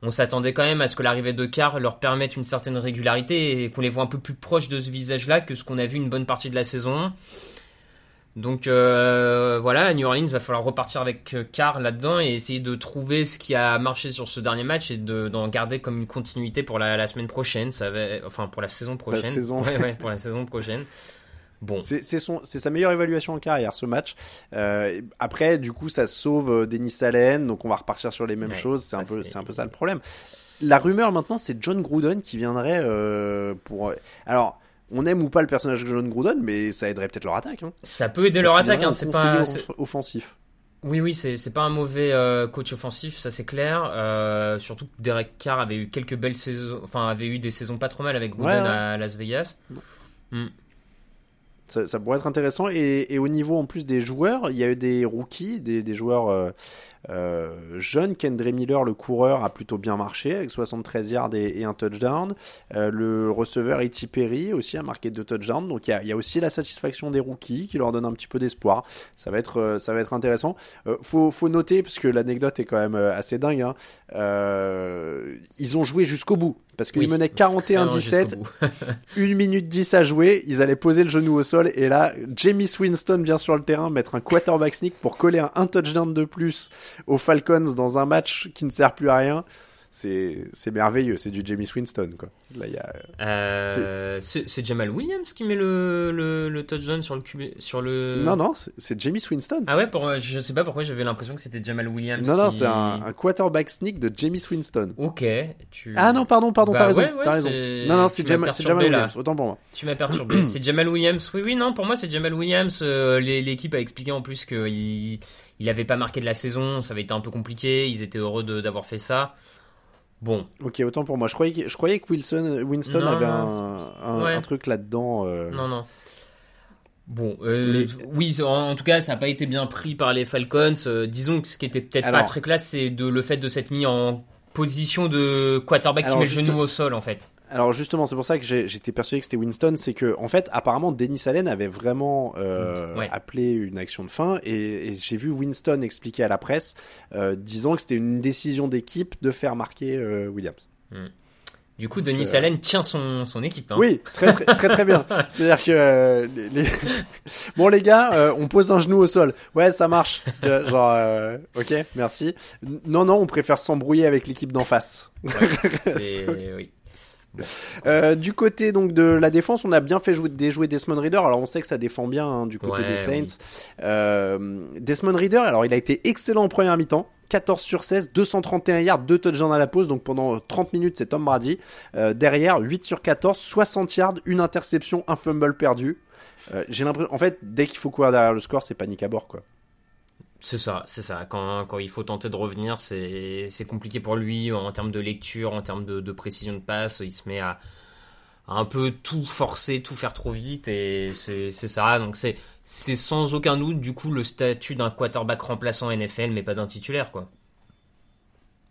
on s'attendait quand même à ce que l'arrivée de Carr leur permette une certaine régularité et qu'on les voit un peu plus proches de ce visage-là que ce qu'on a vu une bonne partie de la saison. Donc euh, voilà, à New Orleans, va falloir repartir avec euh, Carr là-dedans et essayer de trouver ce qui a marché sur ce dernier match et de- d'en garder comme une continuité pour la, la semaine prochaine. Ça va, enfin pour la saison prochaine. saison. Ouais, ouais, pour la saison prochaine. Bon. C'est sa meilleure évaluation en carrière ce match. Euh, après, du coup, ça sauve euh, Denis Allen, donc on va repartir sur les mêmes Ouais, choses. C'est un peu, c'est- c'est un peu ça le problème. La rumeur maintenant, c'est John Gruden qui viendrait euh, pour. Alors, on aime ou pas le personnage de John Gruden, mais ça aiderait peut-être leur attaque. Hein. Ça peut aider leur Parce attaque. Hein, c'est pas. offensif. Oui, oui, c'est c'est pas un mauvais euh, coach offensif, ça c'est clair. Euh, surtout que Derek Carr avait eu quelques belles saisons, enfin avait eu des saisons pas trop mal avec Gruden Ouais, ouais. à Las Vegas. Ça, ça pourrait être intéressant. Et, et au niveau en plus des joueurs, il y a eu des rookies, des, des joueurs euh, euh, jeunes. Kendra Miller, le coureur, a plutôt bien marché avec 73 yards et, un touchdown. Euh, le receveur E.T. Perry aussi a marqué deux touchdowns. Donc il y a, aussi la satisfaction des rookies qui leur donne un petit peu d'espoir. Ça va être, euh, ça va être intéressant. Euh, faut, noter parce que l'anecdote est quand même assez dingue. Hein. Ils ont joué jusqu'au bout parce qu'ils Oui. menaient Vraiment 41-17 jusqu'au bout. 1 minute 10 à jouer, ils allaient poser le genou au sol et là, Jamie Winston vient sur le terrain mettre un quarterback sneak pour coller un touchdown de plus aux Falcons dans un match qui ne sert plus à rien. C'est merveilleux, c'est du Jamie Winston quoi. Là, il y a Euh, c'est Jamal Williams qui met le, le, le touchdown sur le sur le. Non non, c'est- Jamie Winston. Ah ouais, pour, je sais pas pourquoi j'avais l'impression que c'était Jamal Williams. non non, qui- c'est un, un quarterback sneak de Jamie Winston. Ok. Tu... Ah non, pardon, pardon, Bah t'as raison, ouais, raison. Non non, c'est Jamal. Williams, autant pour moi. Tu m'as perturbé. c'est Jamal Williams. Oui, oui, non, pour moi c'est Jamal Williams. Euh, L'équipe a expliqué en plus qu'il il avait pas marqué de la saison, ça avait été un peu compliqué. Ils étaient heureux d'avoir fait ça. Bon, Ok, autant pour moi. Je croyais que, je croyais que Wilson, Winston Non, avait un, c'est- un, ouais. un truc là-dedans. euh, non, non. Bon, euh, Mais- oui, en, en tout cas, ça n'a pas été bien pris par les Falcons. Euh, disons que ce qui était peut-être pas très classe, c'est de le fait de s'être mis en position de quarterback qui met le juste- genou au sol, en fait. Alors justement, c'est pour ça que j'étais persuadé que c'était Winston, c'est que en fait, apparemment, Denis Allen avait vraiment euh, Ouais. appelé une action de fin, et, et j'ai vu Winston expliquer à la presse, euh, disant que c'était une décision d'équipe de faire marquer euh, Williams. Du coup, Denis euh, Allen tient son, son équipe. Hein. Oui, très très très très bien. C'est-à-dire que euh, les, bon les gars, euh, on pose un genou au sol. Ouais, ça marche. Genre, ok, merci. Non non, on préfère s'embrouiller avec l'équipe d'en face. C'est- oui. Euh, du côté donc de la défense, on a bien fait jouer, déjouer Desmond Reader. Alors on sait que ça défend bien hein, du côté Ouais, des Saints. Euh, Desmond Reader, alors il a été excellent en première mi-temps. 14 sur 16, 231 yards, 2 touchdowns à la pause, donc pendant 30 minutes c'est Tom Brady. Euh, derrière, 8 sur 14, 60 yards, une interception, un fumble perdu. Euh, J'ai l'impression, en fait, dès qu'il faut courir derrière le score, c'est panique à bord quoi. C'est ça, c'est ça. Quand, il faut tenter de revenir, c'est compliqué pour lui en termes de lecture, en termes de, précision de passe. Il se met à, à un peu tout forcer, tout faire trop vite et c'est ça. Donc c'est sans aucun doute du coup le statut d'un quarterback remplaçant NFL, mais pas d'un titulaire quoi.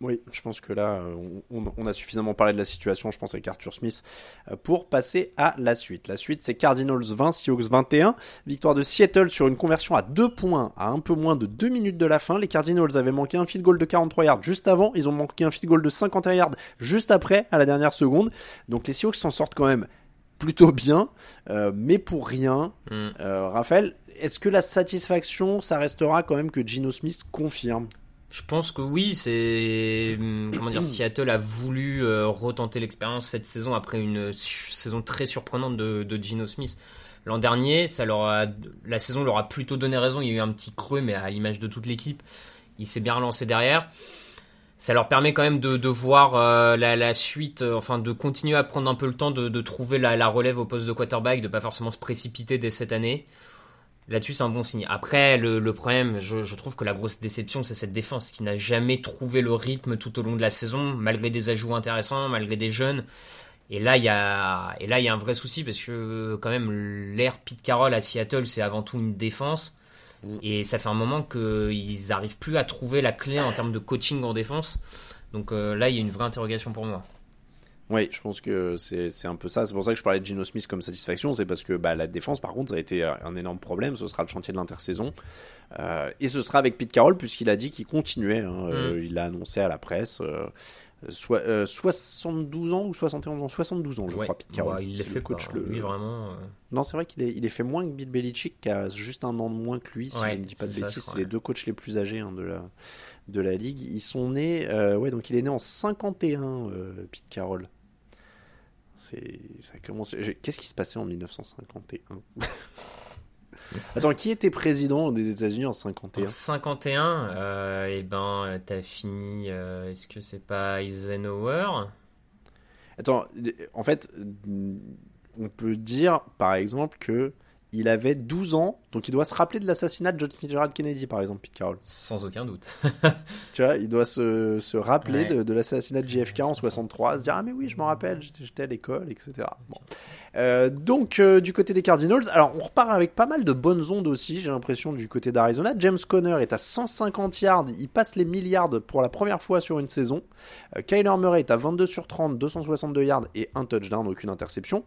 Oui, je pense que là, euh, on, on- on a suffisamment parlé de la situation, je pense, avec Arthur Smith, euh, pour passer à la suite. La suite, c'est Cardinals 20, Seahawks 21. Victoire de Seattle sur une conversion à 2 points à un peu moins de 2 minutes de la fin. Les Cardinals avaient manqué un field goal de 43 yards juste avant. Ils ont manqué un field goal de 51 yards juste après, à la dernière seconde. Donc les Seahawks s'en sortent quand même plutôt bien, euh, mais pour rien. Mm. Euh, Raphaël, est-ce que la satisfaction, ça restera quand même que Gino Smith confirme? Je pense que oui, c'est hum, comment dire, Seattle a voulu euh, retenter l'expérience cette saison après une saison très surprenante de, Gino Smith. L'an dernier, la saison leur a plutôt donné raison. Il y a eu un petit creux, mais à l'image de toute l'équipe, il s'est bien relancé derrière. Ça leur permet quand même de, de voir euh, la, suite, euh, enfin de continuer à prendre un peu le temps de, trouver la, la relève au poste de quarterback, de pas forcément se précipiter dès cette année. Là-dessus, c'est un bon signe. Après, le, le problème, je, je trouve que la grosse déception, c'est cette défense qui n'a jamais trouvé le rythme tout au long de la saison, malgré des ajouts intéressants, malgré des jeunes. Et là, il y a, et là, il y a un vrai souci parce que quand même, l'ère Pete Carroll à Seattle, c'est avant tout une défense. Et ça fait un moment qu'ils n'arrivent plus à trouver la clé en termes de coaching en défense. Donc euh, là, il y a une vraie interrogation pour moi. Oui, je pense que c'est un peu ça. C'est pour ça que je parlais de Gino Smith comme satisfaction. C'est parce que bah, la défense, par contre, ça a été un énorme problème. Ce sera le chantier de l'intersaison. Euh, et ce sera avec Pete Carroll, puisqu'il a dit qu'il continuait. hein. Euh, il l'a annoncé à la presse. Euh, soit, euh, 72 ans ou 71 ans? 72 ans, je Ouais. crois, Pete Carroll. Il C'est l'a le fait coach. le- Lui, vraiment. euh, Non, c'est vrai qu'il est, il est fait moins que Bill Belichick, qui a juste un an de moins que lui, si Ouais, je ne dis pas de bêtises. C'est les deux coachs les plus âgés hein, de, la, de la ligue. Ils sont nés, euh, ouais, donc il est né en 51, euh, Pete Carroll. C'est, ça commence. Qu'est-ce qui se passait en 1951 Attends, qui était président des États-Unis en En 51 51, euh, et ben, t'as fini. euh, Est-ce que c'est pas Eisenhower? Attends, en fait, on peut dire, par exemple, que il avait 12 ans, donc il doit se rappeler de l'assassinat de John Fitzgerald Kennedy, par exemple, Pete Carroll. Sans aucun doute. Tu vois, il doit se, se rappeler Ouais. de, de l'assassinat de JFK en 63, se dire ah mais oui je m'en rappelle, j'étais à l'école, etc. Bon. Euh, donc euh, du côté des Cardinals, alors on repart avec pas mal de bonnes ondes aussi, j'ai l'impression du côté d'Arizona. James Conner est à 150 yards, il passe les milliards pour la première fois sur une saison. Euh, Kyler Murray est à 22 sur 30, 262 yards et un touchdown, aucune interception.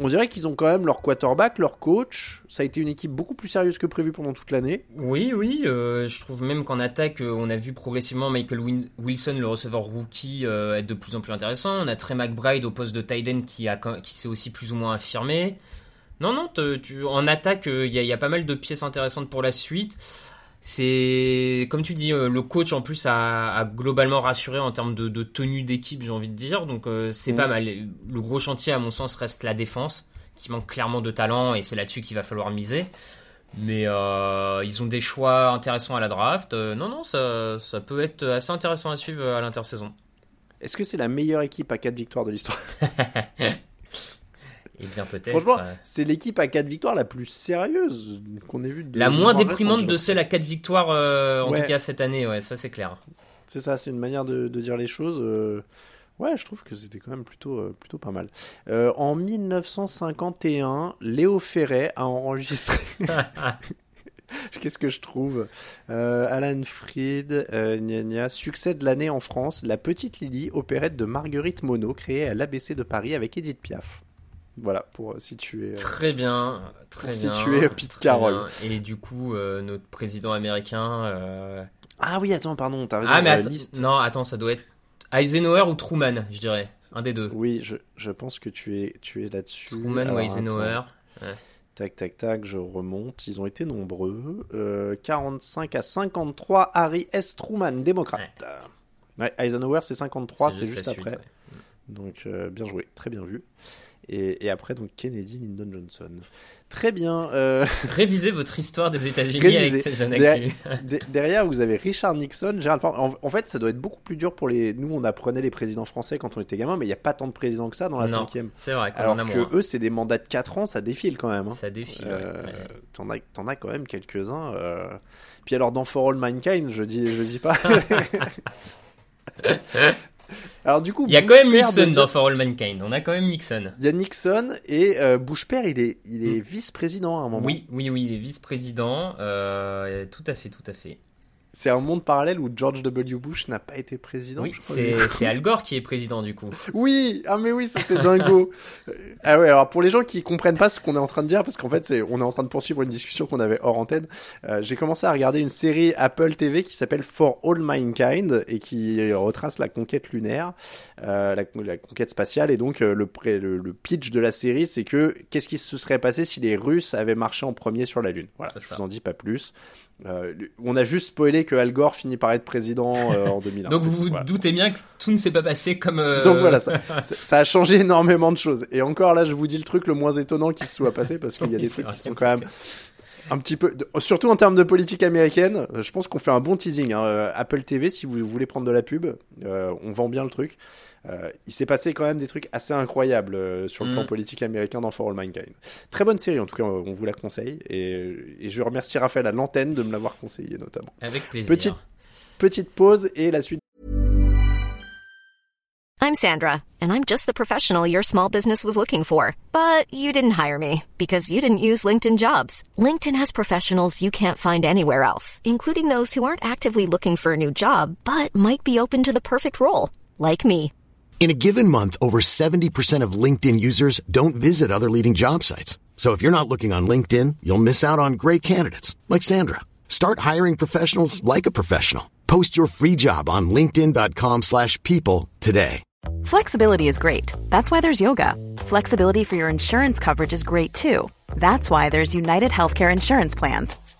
On dirait qu'ils ont quand même leur quarterback, leur coach. Ça a été une équipe beaucoup plus sérieuse que prévu pendant toute l'année. Oui, oui, euh, je trouve même qu'en attaque, euh, on a vu progressivement Michael Wilson, le receveur rookie, euh, être de plus en plus intéressant. On a Trey McBride au poste de end qui, qui s'est aussi plus ou moins affirmé. Non, non, tu, en attaque, il y a pas mal de pièces intéressantes pour la suite. C'est, comme tu dis, euh, le coach en plus a, a globalement rassuré en termes de, de tenue d'équipe, j'ai envie de dire. Donc euh, c'est Mm. pas mal. Le gros chantier, à mon sens, reste la défense, qui manque clairement de talent et c'est là-dessus qu'il va falloir miser. Mais euh, ils ont des choix intéressants à la draft. Euh, non, non, ça, ça peut être assez intéressant à suivre à l'intersaison. Est-ce que c'est la meilleure équipe à 4 victoires de l'histoire? Bien peut-être. Franchement, euh, c'est l'équipe à 4 victoires la plus sérieuse qu'on ait vue. De la moins déprimante de celle à 4 victoires, euh, en Ouais. tout cas cette année, ouais, ça c'est clair. C'est ça, c'est une manière de, de dire les choses. euh, Ouais, je trouve que c'était quand même plutôt, plutôt pas mal. En 1951, Léo Ferret a enregistré. Qu'est-ce que je trouve Alan Fried, gna gna. succès de l'année en France, La Petite Lily, opérette de Marguerite Monod, créée à l'ABC de Paris avec Edith Piaf. Voilà, pour euh, situer. euh, Très bien, très Pour bien. situer, Pete très Carroll. bien. Et du coup, euh, notre président américain. Ah oui, attends, pardon, t'as raison. Ah, mais liste. non, attends, ça doit être Eisenhower ou Truman, je dirais. Un des deux. Oui, je, je pense que tu es, tu es là-dessus. Truman Alors, ou Eisenhower. Tac, tac, tac, je remonte. Ils ont été nombreux. Euh, 45 à 53, Harry S. Truman, démocrate. Ouais, Eisenhower, c'est 53, c'est juste, après. Donc, euh, bien joué, très bien vu. Et, et après, donc, Kennedy, Lyndon Johnson. Très bien. euh, Révisez votre histoire des États-Unis avec Jeanne Derrière- derrière, vous avez Richard Nixon, Gerald Ford. En, en fait, ça doit être beaucoup plus dur pour les. Nous, on apprenait les présidents français quand on était gamin, mais il n'y a pas tant de présidents que ça dans la Non, cinquième. c'est vrai, Alors en a que moins. eux, c'est des mandats de 4 ans, ça défile quand même. hein. Ça défile, ouais, Euh, ouais. T'en as, t'en as quand même quelques-uns. euh. Puis alors, dans For All Mankind, je dis, je dis pas. alors du coup, Il y a quand même Nixon devient- dans For All Mankind. On a quand même Nixon. Il y a Nixon et euh, Bush père, il est, il est vice-président à un moment. Mm. Oui, oui, oui, il est vice-président. euh, tout à fait, tout à fait. C'est un monde parallèle où George W. Bush n'a pas été président. Oui, c'est Al Gore qui est président du coup. Oui, ah mais oui, ça c'est dingo. Ah ouais, alors pour les gens qui comprennent pas ce qu'on est en train de dire, parce qu'en fait c'est, on est en train de poursuivre une discussion qu'on avait hors antenne. euh, j'ai commencé à regarder une série Apple TV qui s'appelle For All Mankind et qui retrace la conquête lunaire, euh, la, la conquête spatiale. Et donc euh, le, le pitch de la série, c'est que qu'est-ce qui se serait passé si les Russes avaient marché en premier sur la Lune? Voilà, je vous en dis pas plus. Euh, on a juste spoilé que Al Gore finit par être président euh, en 2001. Donc vous tout, vous voilà. doutez bien que tout ne s'est pas passé comme. euh, Donc voilà, ça, a changé énormément de choses. Et encore là, je vous dis le truc le moins étonnant qui se soit passé parce qu'il y a Oui, des trucs vrai, qui sont quand même un petit peu, surtout en termes de politique américaine. Je pense qu'on fait un bon teasing. hein. Apple TV, si vous voulez prendre de la pub, euh, on vend bien le truc. Euh, il s'est passé quand même des trucs assez incroyables euh, sur le Mm. plan politique américain dans For All Mankind. Très bonne série, en tout cas, on vous la conseille. Et, et je remercie Raphaël à l'antenne de me l'avoir conseillé notamment. Avec plaisir. Petite, petite pause et la suite. I'm Sandra, and I'm just the professional your small business was looking for. But you didn't hire me because you didn't use LinkedIn jobs. LinkedIn has professionals you can't find anywhere else, including those who aren't actively looking for a new job but might be open to the perfect role, like me. In a given month, over 70% of LinkedIn users don't visit other leading job sites. So if you're not looking on LinkedIn, you'll miss out on great candidates like Sandra. Start hiring professionals like a professional. Post your free job on linkedin.com/people today. Flexibility is great. That's why there's yoga. Flexibility for your insurance coverage is great too. That's why there's United Healthcare Insurance Plans.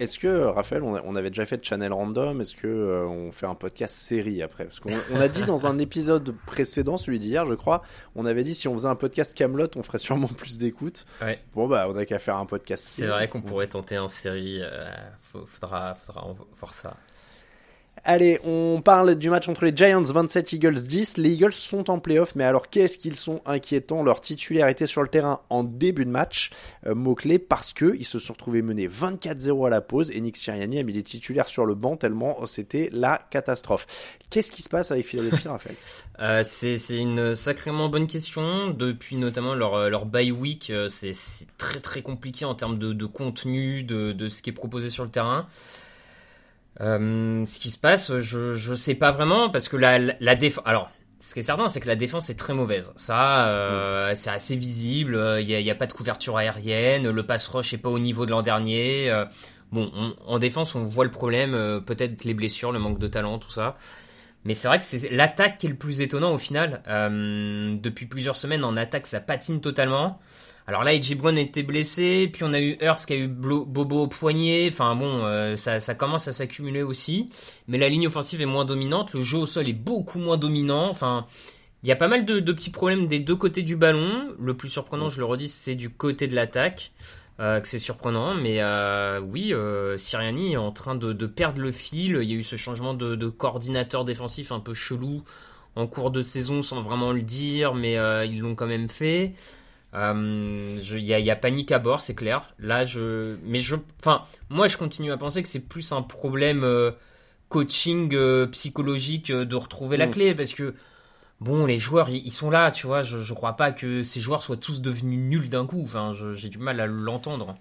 Est-ce que, Raphaël, on, a- on avait déjà fait de Channel Random Est-ce que euh, on fait un podcast série après? Parce qu'on on a dit dans un épisode précédent, celui d'hier, je crois, on avait dit si on faisait un podcast Camelot, on ferait sûrement plus d'écoute. Ouais. Bon bah, on a qu'à faire un podcast. C'est vrai qu'on pourrait tenter en série. euh, faudra, faudra voir ça. Allez, on parle du match entre les Giants 27 Eagles 10. Les Eagles sont en playoff, mais alors qu'est-ce qu'ils sont inquiétants? Leur titulaire sur le terrain en début de match, euh, mot-clé, parce que ils se sont retrouvés menés 24-0 à la pause et Nick Sirianni a mis les titulaires sur le banc tellement c'était la catastrophe. Qu'est-ce qui se passe avec Philadelphie, Raphaël? Euh, c'est c'est une sacrément bonne question. Depuis notamment leur, euh, leur bye week, euh, c'est c'est très très compliqué en termes de, de contenu, de, de ce qui est proposé sur le terrain. Euh, ce qui se passe, je, je sais pas vraiment parce que la, la, défense. Alors, ce qui est certain, c'est que la défense est très mauvaise. Ça, euh, c'est assez visible. Il n'y a, a pas de couverture aérienne. Le pass rush est pas au niveau de l'an dernier. Euh, bon, on- en défense, on voit le problème. euh, Peut-être les blessures, le manque de talent, tout ça. Mais c'est vrai que c'est l'attaque qui est le plus étonnant au final. Depuis plusieurs semaines, en attaque, ça patine totalement. Alors là, AJ Brown était blessé, puis on a eu Hurts qui a eu Bobo au poignet. Enfin bon, euh, ça, commence à s'accumuler aussi. Mais la ligne offensive est moins dominante, le jeu au sol est beaucoup moins dominant. Enfin, il y a pas mal de, petits problèmes des deux côtés du ballon. Le plus surprenant, je le redis, c'est du côté de l'attaque. Euh, que c'est surprenant, mais euh, oui, Siriani est en train de, perdre le fil. Il y a eu ce changement de, coordinateur défensif un peu chelou en cours de saison sans vraiment le dire, mais ils l'ont quand même fait. Il y, a, y, a panique à bord, c'est clair. Là, je, mais je, enfin, moi, je continue à penser que c'est plus un problème coaching psychologique de retrouver la mm. clé, parce que bon, les joueurs, ils sont là, tu vois. Je, je crois pas que ces joueurs soient tous devenus nuls d'un coup. Enfin, j'ai du mal à l'entendre.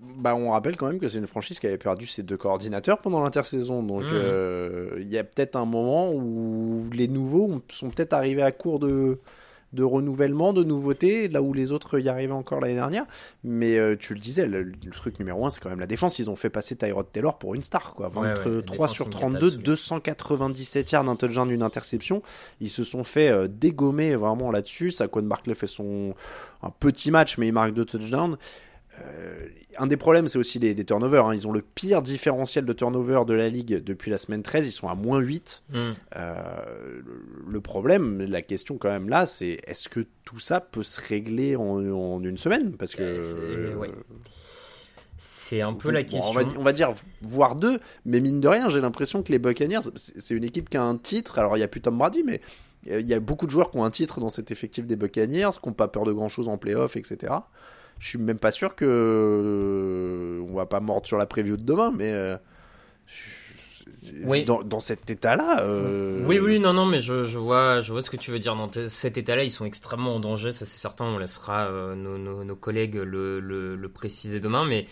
Bah, on rappelle quand même que c'est une franchise qui avait perdu ses deux coordinateurs pendant l'intersaison. Donc, mmh. euh, il y a peut-être un moment où les nouveaux sont peut-être arrivés à court de, de renouvellement, de nouveautés, là où les autres y arrivaient encore l'année dernière. Mais euh, tu le disais, le, truc numéro un, c'est quand même la défense. Ils ont fait passer Tyrod Taylor pour une star, quoi. 23 sur 32, 297 yards d'un touchdown d'une interception. Ils se sont fait euh, dégommer vraiment là-dessus. Saquon Barkley fait son un petit match, mais il marque deux touchdowns. Euh, un des problèmes, c'est aussi les, turnovers. Hein. Ils ont le pire différentiel de turnover de la ligue depuis la semaine 13. Ils sont à moins 8. Mm. Euh, le problème, la question quand même là, c'est est-ce que tout ça peut se régler en, une semaine? Parce que. Euh, c'est un peu la question. on, va, dire voire deux, mais mine de rien, j'ai l'impression que les Buccaneers, c'est une équipe qui a un titre. Alors il n'y a plus Tom Brady, mais il y a beaucoup de joueurs qui ont un titre dans cet effectif des Buccaneers, qui n'ont pas peur de grand chose en playoff, etc je suis même pas sûr que euh, on va pas mordre sur la preview de demain, mais euh, oui. dans, dans, cet état-là. Euh, oui, oui, non, non, mais je, je, vois, je vois ce que tu veux dire. Dans cet état-là, ils sont extrêmement en danger, ça c'est certain. On laissera nos, nos, nos, collègues le, le, le, préciser demain, mais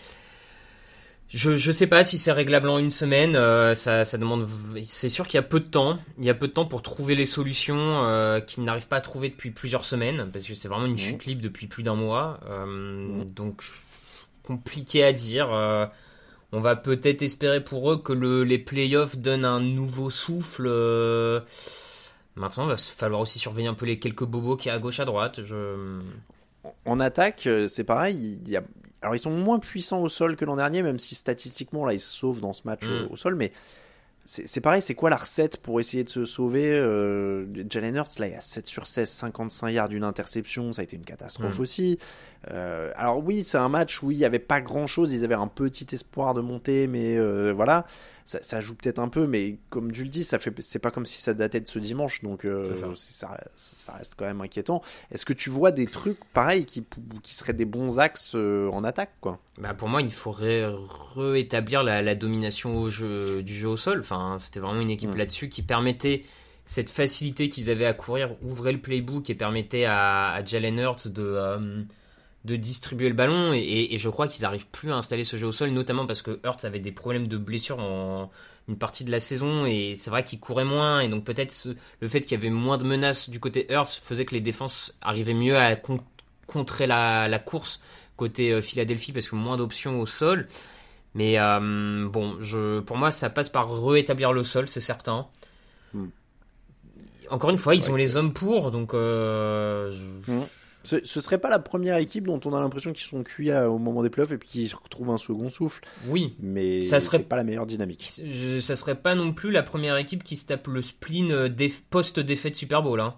je je sais pas si c'est réglable en une semaine. Euh, ça, ça demande. C'est sûr qu'il y a peu de temps. Il y a peu de temps pour trouver les solutions euh, qu'ils n'arrivent pas à trouver depuis plusieurs semaines parce que c'est vraiment une chute libre depuis plus d'un mois. Euh, donc compliqué à dire. On va peut-être espérer pour eux que le, les playoffs donnent un nouveau souffle. Maintenant, il va falloir aussi surveiller un peu les quelques bobos qui y a à gauche à droite. Je... En attaque, c'est pareil. Il y a, alors ils sont moins puissants au sol que l'an dernier, même si statistiquement là ils se sauvent dans ce match mm. au, sol, mais c'est pareil, c'est quoi la recette pour essayer de se sauver euh, Jalen Hurts, là, il y a 7 sur 16, 55 yards d'une interception, ça a été une catastrophe mm. aussi. Euh, alors oui, c'est un match où il n'y avait pas grand-chose, ils avaient un petit espoir de monter, mais euh, voilà ça, ça joue peut-être un peu, mais comme tu le dis, ça fait, c'est pas comme si ça datait de ce dimanche, donc euh, ça. Ça, reste quand même inquiétant. Est-ce que tu vois des trucs pareils qui, qui seraient des bons axes euh, en attaque, quoi? Bah Pour moi, il faudrait rétablir la, la, domination au jeu, du jeu au sol. Enfin, c'était vraiment une équipe mm. là-dessus qui permettait cette facilité qu'ils avaient à courir, ouvrait le playbook et permettait à, à Jalen Hurts de euh, de distribuer le ballon et, je crois qu'ils n'arrivent plus à installer ce jeu au sol, notamment parce que Hurts avait des problèmes de blessure en une partie de la saison et c'est vrai qu'il courait moins et donc peut-être le fait qu'il y avait moins de menaces du côté Hurts faisait que les défenses arrivaient mieux à contrer la, course côté euh, Philadelphie parce que moins d'options au sol. Mais euh, bon, je, pour moi, ça passe par rétablir le sol, c'est certain. Hmm. Encore une fois, ils ont les hommes pour, donc euh, hmm. Ce, ce serait pas la première équipe dont on a l'impression qu'ils sont cuits au moment des playoffs et puis qu'ils retrouvent un second souffle. Oui. Mais ça serait pas la meilleure dynamique. Ça serait pas non plus la première équipe qui se tape le spleen euh, post-défaite Super Bowl. Hein.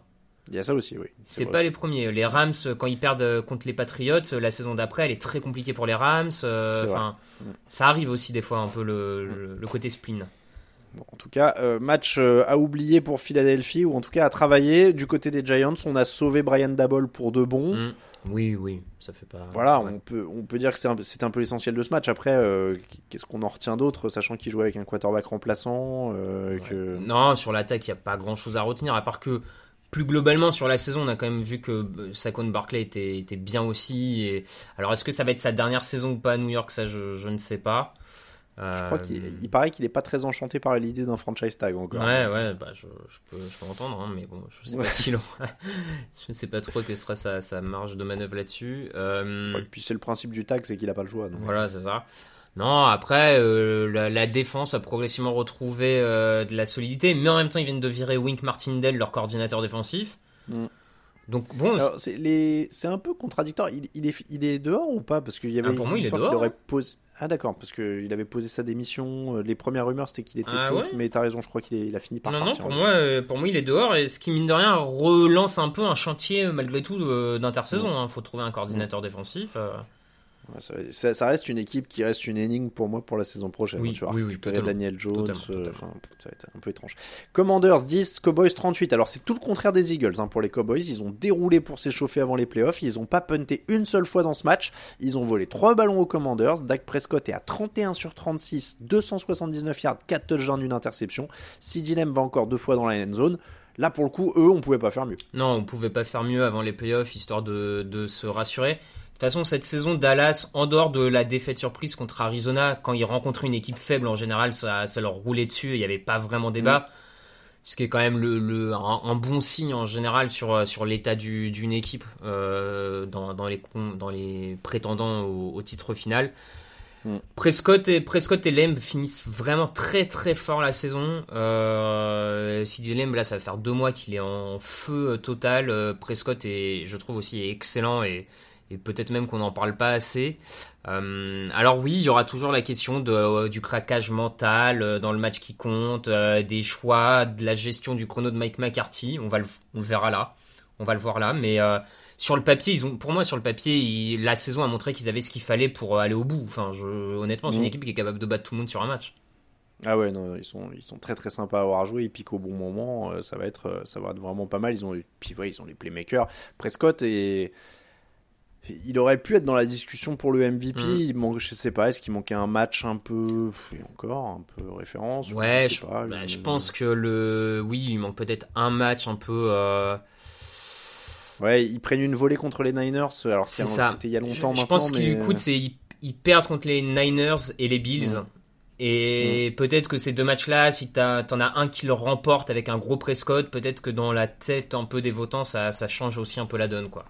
Il y a ça aussi, oui. C'est pas les premiers. Les Rams, quand ils perdent euh, contre les Patriots, la saison d'après, elle est très compliquée pour les Rams. Euh, enfin, ça arrive aussi des fois un peu le, le côté spleen en tout cas, euh, match euh, à oublier pour Philadelphie, ou en tout cas à travailler. Du côté des Giants, on a sauvé Brian Dabble pour de bon. Mm. Oui, oui, ça fait pas. Voilà, on, peut, on peut dire que c'est un, un, peu l'essentiel de ce match. Après, euh, qu'est-ce qu'on en retient d'autre, sachant qu'il jouait avec un quarterback remplaçant que... Non, sur l'attaque, il n'y a pas grand-chose à retenir, à part que plus globalement sur la saison, on a quand même vu que Saquon Barkley était, était bien aussi. Et... Alors, est-ce que ça va être sa dernière saison ou pas à New York? Ça, je, je ne sais pas. Je crois qu'il il paraît qu'il n'est pas très enchanté par l'idée d'un franchise tag encore. Ouais, ouais, bah je, je peux, je peux entendre, hein, mais bon, je sais pas si je sais pas trop quelle sera sa, sa marge de manœuvre là-dessus. Euh... et puis c'est le principe du tag, c'est qu'il a pas le choix. Voilà, c'est ça. Non, après, euh, la, la, défense a progressivement retrouvé euh, de la solidité, mais en même temps, ils viennent de virer Wink Martindale, leur coordinateur défensif. Mm. Donc bon, c'est un peu contradictoire. Il, il, est, il est dehors ou pas? Parce qu'il y avait ah, pour moi, il est dehors. aurait posé... Ah d'accord, parce qu'il avait posé sa démission. Les premières rumeurs c'était qu'il était ah, safe, mais t'as raison, je crois qu'il il a fini par non, partir. Non, pour moi, euh, pour moi, il est dehors et ce qui mine de rien relance un peu un chantier malgré tout d'intersaison. Il hein. faut trouver un coordinateur défensif. Euh ça, reste une équipe qui reste une énigme pour moi pour la saison prochaine. Oui, tu vois, oui, Daniel Jones, euh, ça va être un peu étrange. Commanders 10, Cowboys 38. Alors c'est tout le contraire des Eagles hein, pour les Cowboys. Ils ont déroulé pour s'échauffer avant les playoffs. Ils n'ont pas punté une seule fois dans ce match. Ils ont volé 3 ballons aux Commanders. Dak Prescott est à 31 sur 36, 279 yards, 4 touchdowns, une interception. Lamb va encore deux fois dans la end zone. Là, pour le coup, eux, on pouvait pas faire mieux. Non, on pouvait pas faire mieux avant les playoffs, histoire de, de se rassurer. De toute façon, cette saison, Dallas, en dehors de la défaite surprise contre Arizona, quand ils rencontraient une équipe faible, en général, ça, leur roulait dessus, il n'y avait pas vraiment débat. Mm. Ce qui est quand même le, un, bon signe en général sur, sur l'état d'une équipe euh, dans, dans, les, dans les prétendants au, titre final. Mm. Prescott, et, Prescott et Lemb finissent vraiment très très fort la saison. Euh, CJ Lemb, là, ça va faire deux mois qu'il est en feu total. Euh, Prescott, est, je trouve aussi, excellent et et peut-être même qu'on n'en parle pas assez. Euh, alors oui, il y aura toujours la question de, euh, du craquage mental euh, dans le match qui compte, des choix, de la gestion du chrono de Mike McCarthy. On va le, on le verra là, on va le voir là. Mais sur le papier, ils ont, pour moi, sur le papier, la saison a montré qu'ils avaient ce qu'il fallait pour aller au bout. Enfin, je, honnêtement, c'est une mm. équipe qui est capable de battre tout le monde sur un match. Ah ouais, non, ils sont, ils sont très très sympas à avoir joué. Ils piquent au bon moment. ça va être, ça va être vraiment pas mal. Ils ont, puis ouais, ils ont les playmakers. Prescott et il aurait pu être dans la discussion pour le MVP. Mm. Il manque, je sais pas, est-ce qu'il manquait un match un peu, et encore un peu référence. Ouais, je, bah, je, pense que le, oui, il manque peut-être un match un peu. Euh... Ouais, ils prennent une volée contre les Niners. Alors c'était il y a longtemps je, maintenant. Je pense qu'il coûte, c'est ils, perdent contre les Niners et les Bills. Mm. Et mm. peut-être que ces deux matchs-là, si t'en as un qui le remporte avec un gros Prescott, peut-être que dans la tête un peu des votants, ça, ça change aussi un peu la donne, quoi.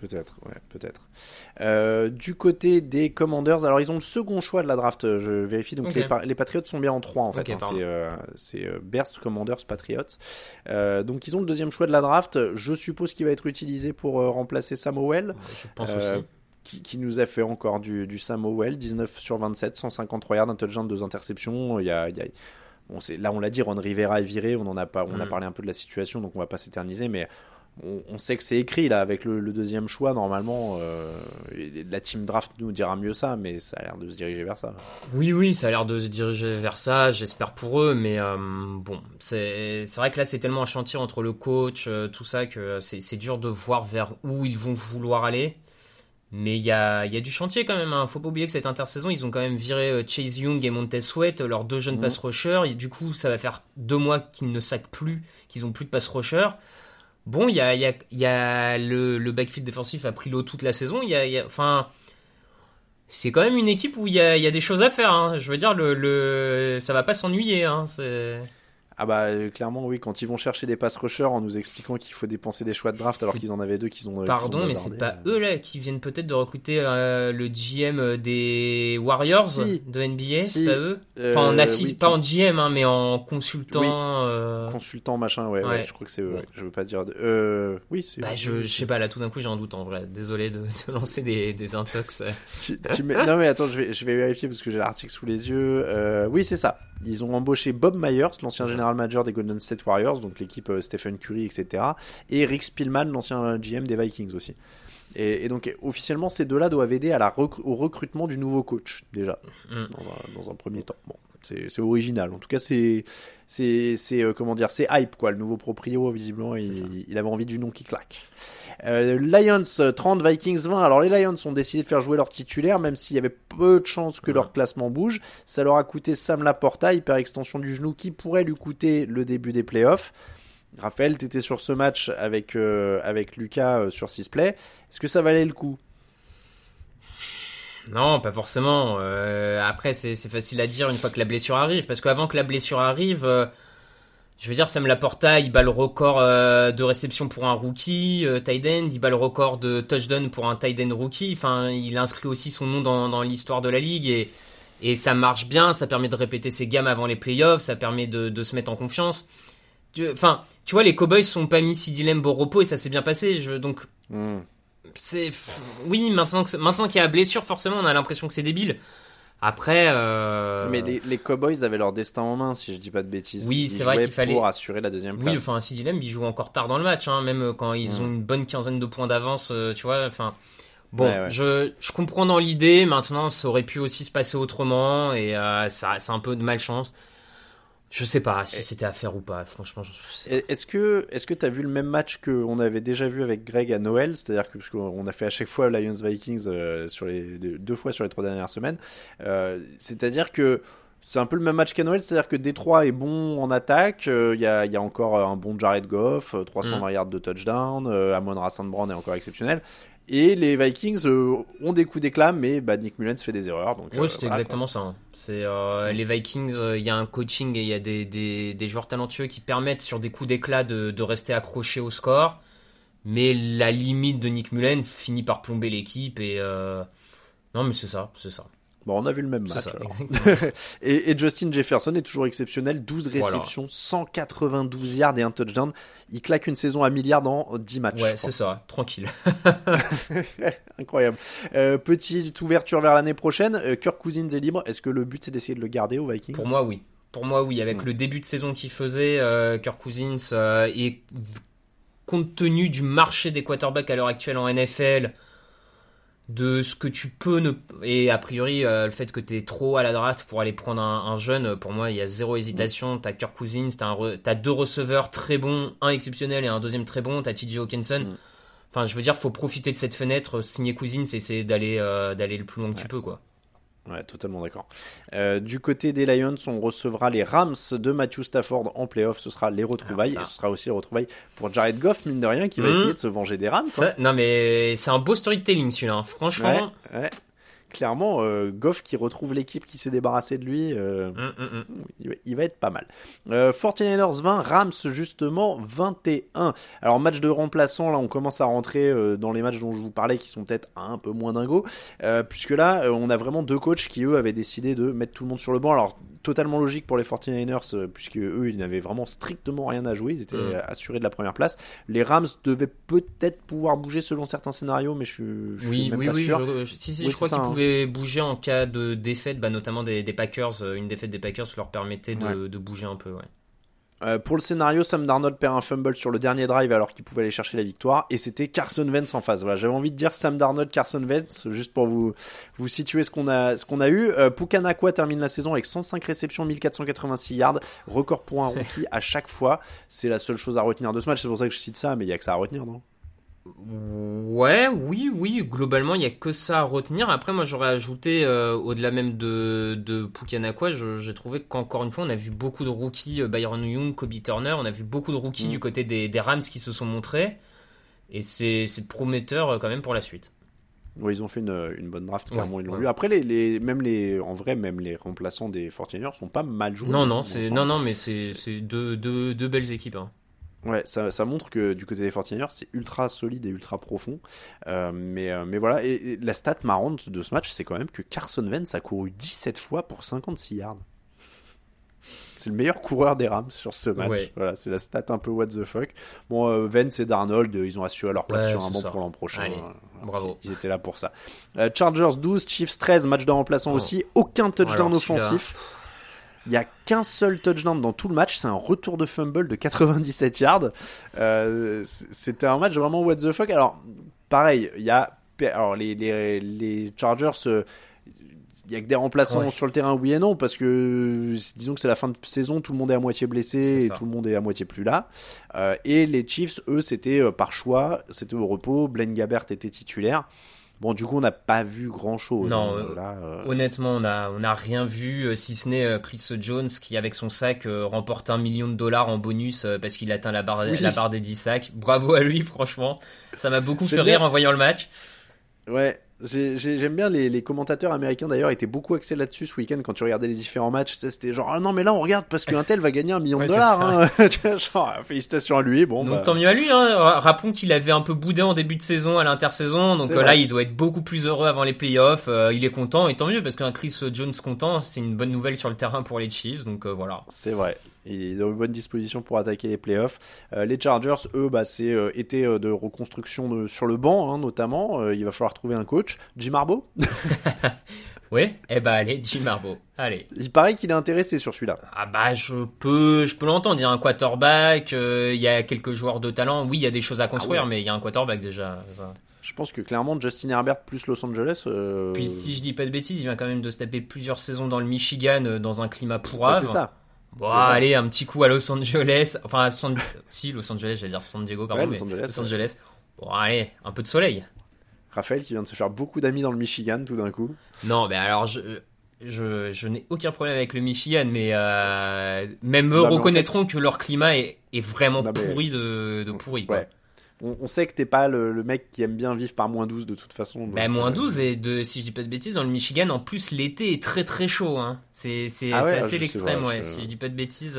Peut-être, ouais, peut-être. Euh, du côté des Commanders, alors ils ont le second choix de la draft, je vérifie. Donc les, les, Patriots sont bien en 3 en fait. Hein, c'est euh, euh Commanders, Patriots. Euh, donc ils ont le deuxième choix de la draft. Je suppose qu'il va être utilisé pour euh, remplacer Samuel. Je pense aussi. Qui, qui, nous a fait encore du, du Samuel, 19 sur 27, 153 yards, un touchdown, deux interceptions. Il y a, il y a Bon, là, on l'a dit, Ron Rivera est viré. On en a pas, on a mm. parlé un peu de la situation, donc on va pas s'éterniser, mais on, sait que c'est écrit là avec le, deuxième choix normalement. Euh, la team draft nous dira mieux ça, mais ça a l'air de se diriger vers ça. Oui, oui, ça a l'air de se diriger vers ça. J'espère pour eux, mais euh, bon, c'est vrai que là c'est tellement un chantier entre le coach, euh, tout ça que c'est dur de voir vers où ils vont vouloir aller. Mais il y a, y a, du chantier quand même. Hein. Faut pas oublier que cette intersaison, ils ont quand même viré Chase Young et Montez Sweat, leurs deux jeunes mmh. pass rushers. Et du coup, ça va faire deux mois qu'ils ne saquent plus, qu'ils ont plus de pass rushers. Bon, il y a, y a, y a le, le, backfield défensif a pris l'eau toute la saison. Il y a, enfin, c'est quand même une équipe où il y a, y a, des choses à faire. Hein. Je veux dire, le, le, ça va pas s'ennuyer. Hein. Ah bah euh, clairement oui, quand ils vont chercher des pass rushers en nous expliquant qu'il faut dépenser des choix de draft alors qu'ils en avaient deux qu'ils ont. Pardon, mais c'est pas eux là qui viennent peut-être de recruter euh, le GM des Warriors de NBA, c'est pas eux. Euh, enfin en assis, pas en GM hein, mais en consultant. Consultant machin, ouais, ouais, je crois que c'est eux. Je veux pas dire. De... oui, c'est. Bah je, je, sais pas là, tout d'un coup j'ai un doute en vrai. Désolé de, de lancer des, des intox. tu, Non mais attends, je vais, je vais vérifier parce que j'ai l'article sous les yeux. oui, c'est ça. Ils ont embauché Bob Myers, l'ancien général manager des Golden State Warriors, donc l'équipe euh, Stephen Curry, etc. Et Rick Spielman, l'ancien GM des Vikings aussi. Et, donc officiellement, ces deux-là doivent aider à la au recrutement du nouveau coach déjà, mm. dans, un, premier temps. Bon, c'est original. En tout cas, c'est c'est euh, comment dire, c'est hype quoi. Le nouveau proprio, visiblement, il, il, avait envie du nom qui claque. Euh, Lions 30, Vikings 20. Alors les Lions ont décidé de faire jouer leur titulaire, même s'il y avait peu de chances que leur classement bouge. Ça leur a coûté Sam Laporta, hyper extension du genou, qui pourrait lui coûter le début des playoffs. Raphaël, t'étais sur ce match avec, euh, avec Lucas euh, sur Sisplay. Est-ce que ça valait le coup? Non, pas forcément. après, c'est facile à dire une fois que la blessure arrive, parce qu'avant que la blessure arrive, je veux dire, Sam Laporta, il bat le record euh, de réception pour un rookie, euh, tight end, il bat le record de touchdown pour un tight end rookie. Enfin, il inscrit aussi son nom dans, l'histoire de la ligue et, ça marche bien. Ça permet de répéter ses gammes avant les playoffs, ça permet de, se mettre en confiance. enfin, tu vois, les Cowboys sont pas mis Lamb au repos et ça s'est bien passé. Je, donc, Hmm. C'est, oui, maintenant que c'est- maintenant qu'il y a blessure, forcément, on a l'impression que c'est débile. Après, euh... Mais les, les Cowboys avaient leur destin en main, si je dis pas de bêtises. Oui, Ils c'est vrai qu'il fallait- Pour assurer la deuxième place. Oui, enfin, CD Lamb, il joue encore tard dans le match, hein, même quand ils Mm. ont une bonne quinzaine de points d'avance, euh, tu vois. Enfin, bon, Ouais, ouais. Je, je comprends dans l'idée. Maintenant, ça aurait pu aussi se passer autrement et euh, ça, c'est un peu de malchance. Je sais pas si c'était à faire ou pas. Franchement, Est-ce que est-ce que t'as vu le même match que on avait déjà vu avec Greg à Noël, c'est-à-dire que parce qu'on a fait à chaque fois Lions Vikings euh, sur les deux fois sur les trois dernières semaines, Euh, c'est-à-dire que c'est un peu le même match qu'à Noël, c'est-à-dire que Détroit est bon en attaque, euh, il y, a, il y a encore un bon Jared Goff, euh, 320 Mm. yards de touchdown, Amon Ra Brand est encore exceptionnel. Et les Vikings euh, ont des coups d'éclat, mais bah, Nick Mullens fait des erreurs. Donc, Oui, euh, voilà, exactement ça. hein. C'est euh, les Vikings. Il y a un coaching et il y a des, des, des joueurs talentueux qui permettent sur des coups d'éclat de, de rester accrochés au score. Mais la limite de Nick Mullen finit par plomber l'équipe et non, mais c'est ça, c'est ça. Bon, on a vu le même match. ça, et, et Justin Jefferson est toujours exceptionnel. 12 Voilà. réceptions, 192 yards et un touchdown. Il claque une saison à milliard dans 10 matchs. Ouais, c'est ça, tranquille. Incroyable. Euh, petite ouverture vers l'année prochaine. Euh, Kirk Cousins est libre. Est-ce que le but c'est d'essayer de le garder aux Vikings? Pour moi, oui. Pour moi, oui. Avec le début de saison qu'il faisait, euh, Kirk Cousins, euh, et compte tenu du marché des quarterbacks à l'heure actuelle en NFL, de ce que tu peux ne. Et a priori, euh, le fait que tu es trop à la draft pour aller prendre un, un jeune, pour moi, il y a zéro hésitation. T'as Kirk Cousins, t'as, un re- t'as deux receveurs très bons, un exceptionnel et un deuxième très bon. T'as TJ Hawkinson. Mm. Enfin, je veux dire, faut profiter de cette fenêtre, signer Cousins et essayer d'aller, euh, d'aller le plus loin que tu peux, quoi. Ouais, totalement d'accord. Euh, du côté des Lions, on recevra les Rams de Matthew Stafford en playoff. Ce sera les retrouvailles. Ça. Et ce sera aussi les retrouvailles pour Jared Goff, mine de rien, qui va Mhm. essayer de se venger des Rams. hein. Ça- non mais c'est un beau storytelling celui-là. hein. Franchement, Ouais, ouais. Clairement, euh, Goff qui retrouve l'équipe qui s'est débarrassée de lui, euh, hum, hum, hum. il, va, être pas mal. Euh, 49ers 20, Rams justement 21. Alors match de remplaçant, là on commence à rentrer euh, dans les matchs dont je vous parlais qui sont peut-être un peu moins dingos, euh, puisque là euh, on a vraiment deux coachs qui eux avaient décidé de mettre tout le monde sur le banc. Alors totalement logique pour les 49ers, euh, puisque eux ils n'avaient vraiment strictement rien à jouer, ils étaient Mm. assurés de la première place. Les Rams devaient peut-être pouvoir bouger selon certains scénarios, mais je, suis- je suis Oui, même oui, pas oui. sûr. Je, je- si, si, Oui, je crois qu'ils hein. pouvaient bouger en cas de défaite, bah, notamment des, des Packers. Euh, Une défaite des Packers leur permettait de, de bouger un peu. Ouais. Euh, pour le scénario, Sam Darnold perd un fumble sur le dernier drive alors qu'il pouvait aller chercher la victoire et c'était Carson Wentz en face. Voilà, j'avais envie de dire Sam Darnold, Carson Wentz juste pour vous vous situer ce qu'on a ce qu'on a eu. Euh, Pukanakwa termine la saison avec 105 réceptions, 1486 yards, record pour un rookie à chaque fois. C'est la seule chose à retenir de ce match. C'est pour ça que je cite ça, mais il y a que ça à retenir, non? Ouais, oui, oui. Globalement, il y a que ça à retenir. Après, moi, j'aurais ajouté, euh, au-delà même de, de Pukanakwa, j'ai trouvé qu'encore une fois, on a vu beaucoup de rookies, euh, Byron Young, Kobe Turner, on a vu beaucoup de rookies Mm. du côté des, des Rams qui se sont montrés. Et c'est prometteur euh, quand même pour la suite. Ouais, ils ont fait une, une bonne draft, Ouais, clairement ils l'ont ouais. eu. Après les, les même les en vrai même les remplaçants des 49ers sont pas mal joués. Non, non, non, non, mais c'est c'est deux, deux, deux belles équipes. hein. Ouais, ça, ça montre que du côté des 49ers, c'est ultra solide et ultra profond. Euh, mais, euh, mais voilà, et, et la stat marrante de ce match, c'est quand même que Carson Wentz a couru 17 fois pour 56 yards. C'est le meilleur coureur des Rams sur ce match. Ouais. Voilà, c'est la stat un peu what the fuck. Bon, euh, et Darnold, euh, ils ont assuré leur place Ouais, sur un banc ça. pour l'an prochain. Allez, bravo. Ils étaient là pour ça. Euh, Chargers 12, Chiefs 13, match de remplaçant Oh. aussi. Aucun touchdown Alors, offensif. Il y a qu'un seul touchdown dans tout le match, c'est un retour de fumble de 97 yards. Euh, C'était un match vraiment what the fuck. Alors, pareil, il y a alors les les, les Chargers. euh, il y a que des remplaçants Ouais. sur le terrain, oui et non, parce que disons que c'est la fin de saison, tout le monde est à moitié blessé et tout le monde est à moitié plus là. Euh, et les Chiefs, eux, c'était euh, par choix, c'était au repos. Blaine Gabbert était titulaire. Bon, du coup, on n'a pas vu grand chose. Non, euh, là, euh, Honnêtement, on a, on a rien vu, euh, si ce n'est Chris Jones qui, avec son sac, remporte un million de dollars en bonus parce qu'il atteint la barre, Oui. la barre des 10 sacs. Bravo à lui, franchement. Ça m'a beaucoup fait rire en voyant le match. Ouais, j'ai- j'ai- j'aime bien les, les commentateurs américains d'ailleurs étaient beaucoup axés là-dessus ce week-end quand tu regardais les différents matchs. C'était genre ah non mais là on regarde parce qu'un tel va gagner un million Ouais, de dollars. Hein. Genre félicitations à lui. Bon Donc bah, tant mieux à lui. Hein. Ra- Rappelons qu'il avait un peu boudé en début de saison à l'intersaison. Donc euh, là, il doit être beaucoup plus heureux avant les playoffs. Euh, il est content et tant mieux parce qu'un Chris Jones content, c'est une bonne nouvelle sur le terrain pour les Chiefs. Donc euh, voilà. c'est vrai. Il est dans une bonne disposition pour attaquer les playoffs. Euh, les Chargers, eux, bah, c'est euh, été euh, de reconstruction de, sur le banc, hein, notamment. Il va falloir trouver un coach. Jim Harbaugh Oui, eh bah allez, Jim Harbaugh. Allez. Il paraît qu'il est intéressé sur celui-là. Ah bah je peux, je peux l'entendre. Il y a un quarterback, euh, il y a quelques joueurs de talent. Oui, il y a des choses à construire, Ah ouais. mais il y a un quarterback déjà. Enfin, Je pense que clairement, Justin Herbert plus Los Angeles. euh, Puis si je dis pas de bêtises, il vient quand même de se taper plusieurs saisons dans le Michigan euh, dans un climat bah, pourrave. c'est ça. Bon, allez, un petit coup à Los Angeles. Enfin, à San... si, Los Angeles, j'allais dire San Diego, pardon. Ouais, mais Los Angeles, Los Angeles. Bon, allez, un peu de soleil. Raphaël qui vient de se faire beaucoup d'amis dans le Michigan tout d'un coup. Non, mais alors, je, je, je n'ai aucun problème avec le Michigan, mais euh, même eux Non, mais on reconnaîtront que leur climat est, est vraiment Non, mais- pourri de, de pourri. Quoi. Ouais. On, on sait que t'es pas le, le mec qui aime bien vivre par moins 12 de toute façon. Bah, donc, moins euh, 12 et de, si je dis pas de bêtises, dans le Michigan, en plus, l'été est très très chaud. Hein. C'est Ah ouais, assez l'extrême, ouais. je- Si je dis pas de bêtises.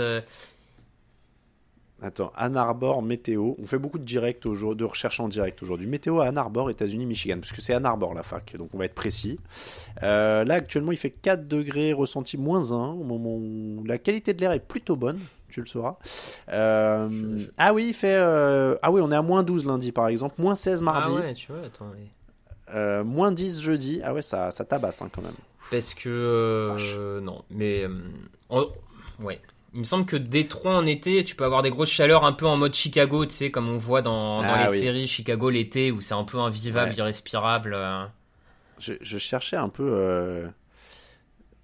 Attends, Ann Arbor, météo. On fait beaucoup de direct de recherche en direct aujourd'hui. Météo à Ann Arbor, États-Unis, Michigan, parce que c'est Ann Arbor la fac, donc on va être précis. Euh, là, actuellement, il fait 4 degrés, ressenti moins 1. Au moment où la qualité de l'air est plutôt bonne, tu le sauras. Euh, Ah oui, il fait. euh, Ah oui, on est à moins 12 lundi par exemple, moins 16 mardi, Ah ouais, tu vois, attends. mais- euh, moins 10 jeudi. Ah ouais, ça, ça tabasse hein, quand même. Parce que. non, mais. on- ouais. Il me semble que Détroit en été, tu peux avoir des grosses chaleurs un peu en mode Chicago, tu sais, comme on voit dans, dans Ah les oui. séries Chicago l'été, où c'est un peu invivable, Ouais. irrespirable. euh. Je, je cherchais un peu euh,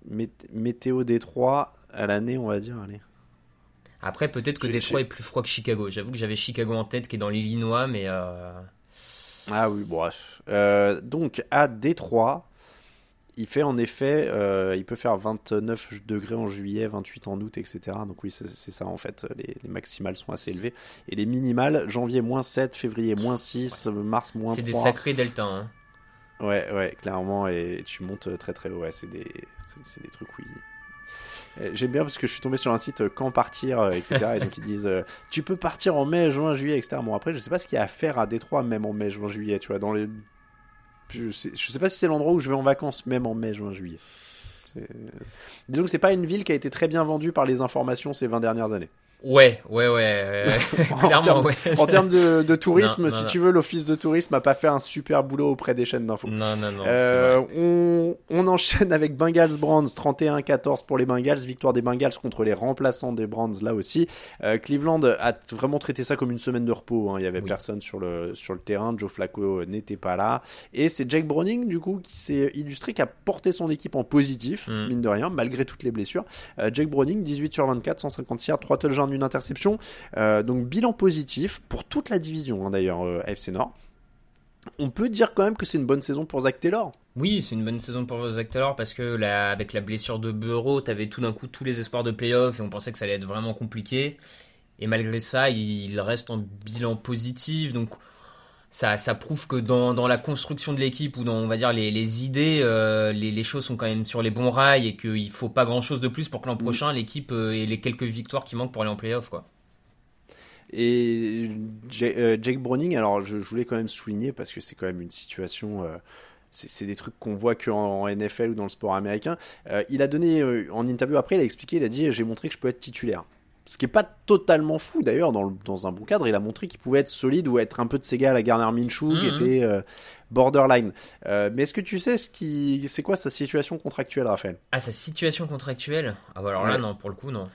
mét- météo Détroit à l'année, on va dire. Allez. Après, peut-être que Détroit est plus froid que Chicago. J'avoue que j'avais Chicago en tête, qui est dans l'Illinois, mais. euh, Ah oui, bref. Euh, donc à Détroit, il fait en effet, euh, il peut faire 29 degrés en juillet, 28 en août, etc. Donc oui, c'est ça en fait. Les, les maximales sont assez élevées. Et les minimales, janvier moins 7, février moins 6, mars moins 3. C'est des sacrés deltas. Hein. Ouais, ouais, clairement. Et tu montes très très haut. Ouais, c'est des, des trucs, oui. Euh, J'aime bien parce que je suis tombé sur un site euh, quand partir, euh, etc. et donc ils disent euh, tu peux partir en mai, juin, juillet, etc. Bon après je sais pas ce qu'il y a à faire à Détroit même en mai, juin, juillet, tu vois dans les. Je sais, sais pas si c'est l'endroit où je vais en vacances même en mai, juin, juillet. C'est- Disons que c'est pas une ville qui a été très bien vendue par les informations ces 20 dernières années. Ouais, ouais, ouais. en clairement, termes, ouais. en termes de, de tourisme, Non, non, si non. tu veux, l'office de tourisme a pas fait un super boulot auprès des chaînes d'infos. Non, non, non. Euh, on, on enchaîne avec Bengals Brands 31-14 pour les Bengals, victoire des Bengals contre les remplaçants des Brands là aussi. Euh, Cleveland a vraiment traité ça comme une semaine de repos. hein. Il y avait Oui. personne sur le sur le terrain. Joe Flacco euh, n'était pas là et c'est Jake Browning du coup qui s'est illustré, qui a porté son équipe en positif Mm. mine de rien malgré toutes les blessures. Euh, Jake Browning 18 sur 24, 150 yards, 3 touchdowns, une interception. Euh, donc bilan positif pour toute la division hein, d'ailleurs euh, AFC Nord. On peut dire quand même que c'est une bonne saison pour Zach Taylor. Oui, c'est une bonne saison pour Zach Taylor parce que avec la blessure de Bureau, t'avais tout d'un coup tous les espoirs de playoff et on pensait que ça allait être vraiment compliqué. Et malgré ça, il reste en bilan positif. Donc, ça, ça prouve que dans, dans la construction de l'équipe ou dans, on va dire, les, les idées, euh, les, les choses sont quand même sur les bons rails et qu'il faut pas grand chose de plus pour que l'an prochain, l'équipe euh, ait les quelques victoires qui manquent pour aller en playoff, quoi. Et Ja- euh, Jake Browning, alors je, je voulais quand même souligner parce que c'est quand même une situation. euh, c'est c'est des trucs qu'on voit qu'en en NFL ou dans le sport américain. Euh, il a donné euh, en interview après, il a expliqué, il a dit j'ai montré que je peux être titulaire. Ce qui est pas totalement fou d'ailleurs dans, le- dans un bon cadre. Il a montré qu'il pouvait être solide ou être un peu de ses gars à la Garner Minshew qui Mhm. était euh, borderline. Euh, mais est-ce que tu sais ce qui, c'est quoi sa situation contractuelle, Raphaël? Ah, sa situation contractuelle? Ah, bah alors là, non, pour le coup, non.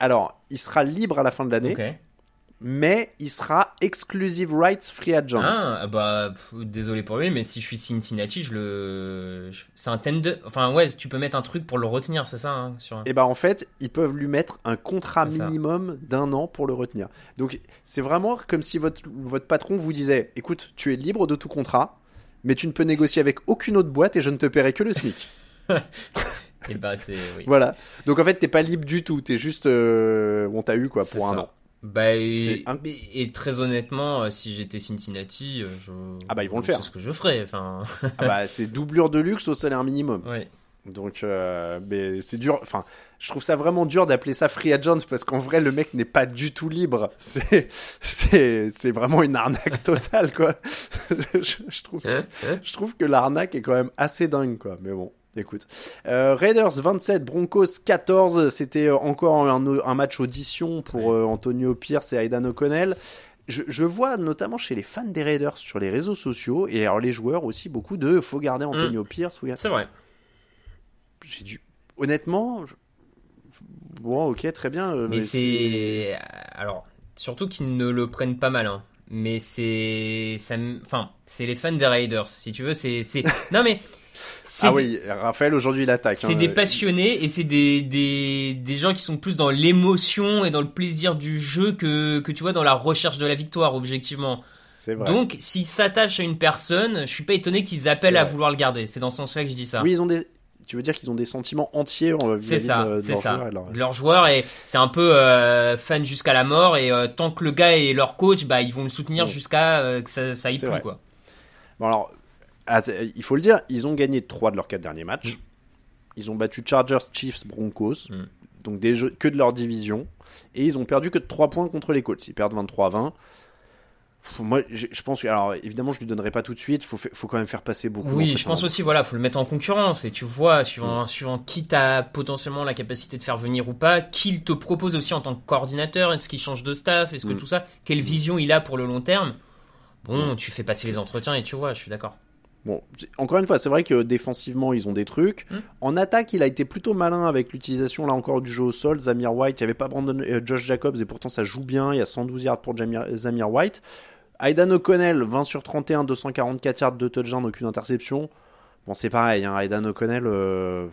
Alors, il sera libre à la fin de l'année, mais il sera exclusive rights free agent. Ah, bah, pff, désolé pour lui, mais si je suis Cincinnati, je le. je- C'est un tender. Enfin, ouais, tu peux mettre un truc pour le retenir, c'est ça hein, sur... Et bah en fait, ils peuvent lui mettre un contrat C'est minimum d'un an pour le retenir. Donc c'est vraiment comme si votre, votre patron vous disait écoute, tu es libre de tout contrat, mais tu ne peux négocier avec aucune autre boîte et je ne te paierai que le SMIC. Et bah, c'est. Oui. voilà. Donc en fait, t'es pas libre du tout, t'es juste. Euh... On t'a eu quoi C'est pour un ça. an. Bah, C'est et, très honnêtement, euh, si j'étais Cincinnati, euh, je. Ah bah, ils vont le faire. sais ce que je ferais. Enfin. Ah bah c'est doublure de luxe au salaire minimum. ouais. Donc, euh, mais c'est dur. Enfin, je trouve ça vraiment dur d'appeler ça free agent parce qu'en vrai, le mec n'est pas du tout libre. C'est, c'est, c'est vraiment une arnaque totale, quoi. je, je trouve, je trouve que l'arnaque est quand même assez dingue, quoi. Mais bon, Écoute, euh, Raiders 27, Broncos 14. C'était euh, encore un, un match audition pour euh, Antonio Pierce et Aidan O'Connell. Je, je vois notamment chez les fans des Raiders sur les réseaux sociaux et alors les joueurs aussi beaucoup de faut garder Antonio Pierce. faut garder- C'est vrai. J'ai dû honnêtement. je- Bon, ok, très bien. euh, Mais c'est. Alors, surtout qu'ils ne le prennent pas mal, hein. Mais c'est. ça Enfin, c'est les fans des Raiders, si tu veux. C'est- Non, mais. Ah des- oui, Raphaël aujourd'hui il attaque. C'est hein. des passionnés et c'est des, des, des gens qui sont plus dans l'émotion et dans le plaisir du jeu que, que tu vois dans la recherche de la victoire, objectivement. C'est vrai. Donc, s'ils s'attachent à une personne, je suis pas étonné qu'ils appellent à vouloir le garder. C'est dans ce sens-là que je dis ça. Oui, ils ont des. Tu veux dire qu'ils ont des sentiments entiers euh, C'est vis-à-vis ça, de, leurs ça. de leur- leur joueur et c'est un peu euh, fan jusqu'à la mort et euh, tant que le gars est leur coach, bah ils vont le soutenir jusqu'à euh, que ça, ça aille plus vrai. quoi. Bon alors, il faut le dire, ils ont gagné 3 de leurs 4 derniers matchs. Ils ont battu Chargers, Chiefs, Broncos, Mm. donc des jeux que de leur division. Et ils ont perdu que de 3 points contre les Colts. Ils perdent 23-20. Pff, Moi, je pense que, alors évidemment, je lui donnerai pas tout de suite. Faut, fa- faut quand même faire passer beaucoup. Oui, je pense aussi, voilà, faut le mettre en concurrence et tu vois, suivant, Mm. suivant qui t'as potentiellement la capacité de faire venir ou pas, qui il te propose aussi en tant que coordinateur, est-ce qu'il change de staff, est-ce que Mm. tout ça, quelle vision il a pour le long terme. Bon, tu fais passer les entretiens et tu vois, je suis d'accord. Bon, encore une fois, c'est vrai que défensivement, ils ont des trucs. Mm. En attaque, il a été plutôt malin avec l'utilisation, là encore, du jeu au sol. Zamir White, il n'y avait pas Brandon, euh, Josh Jacobs, et pourtant ça joue bien. Il y a 112 yards pour Jamir- Zamir White. Aidan O'Connell, 20 sur 31, 244 yards, 2 touchdowns, aucune interception. Bon, c'est pareil, hein, Aidan O'Connell, euh,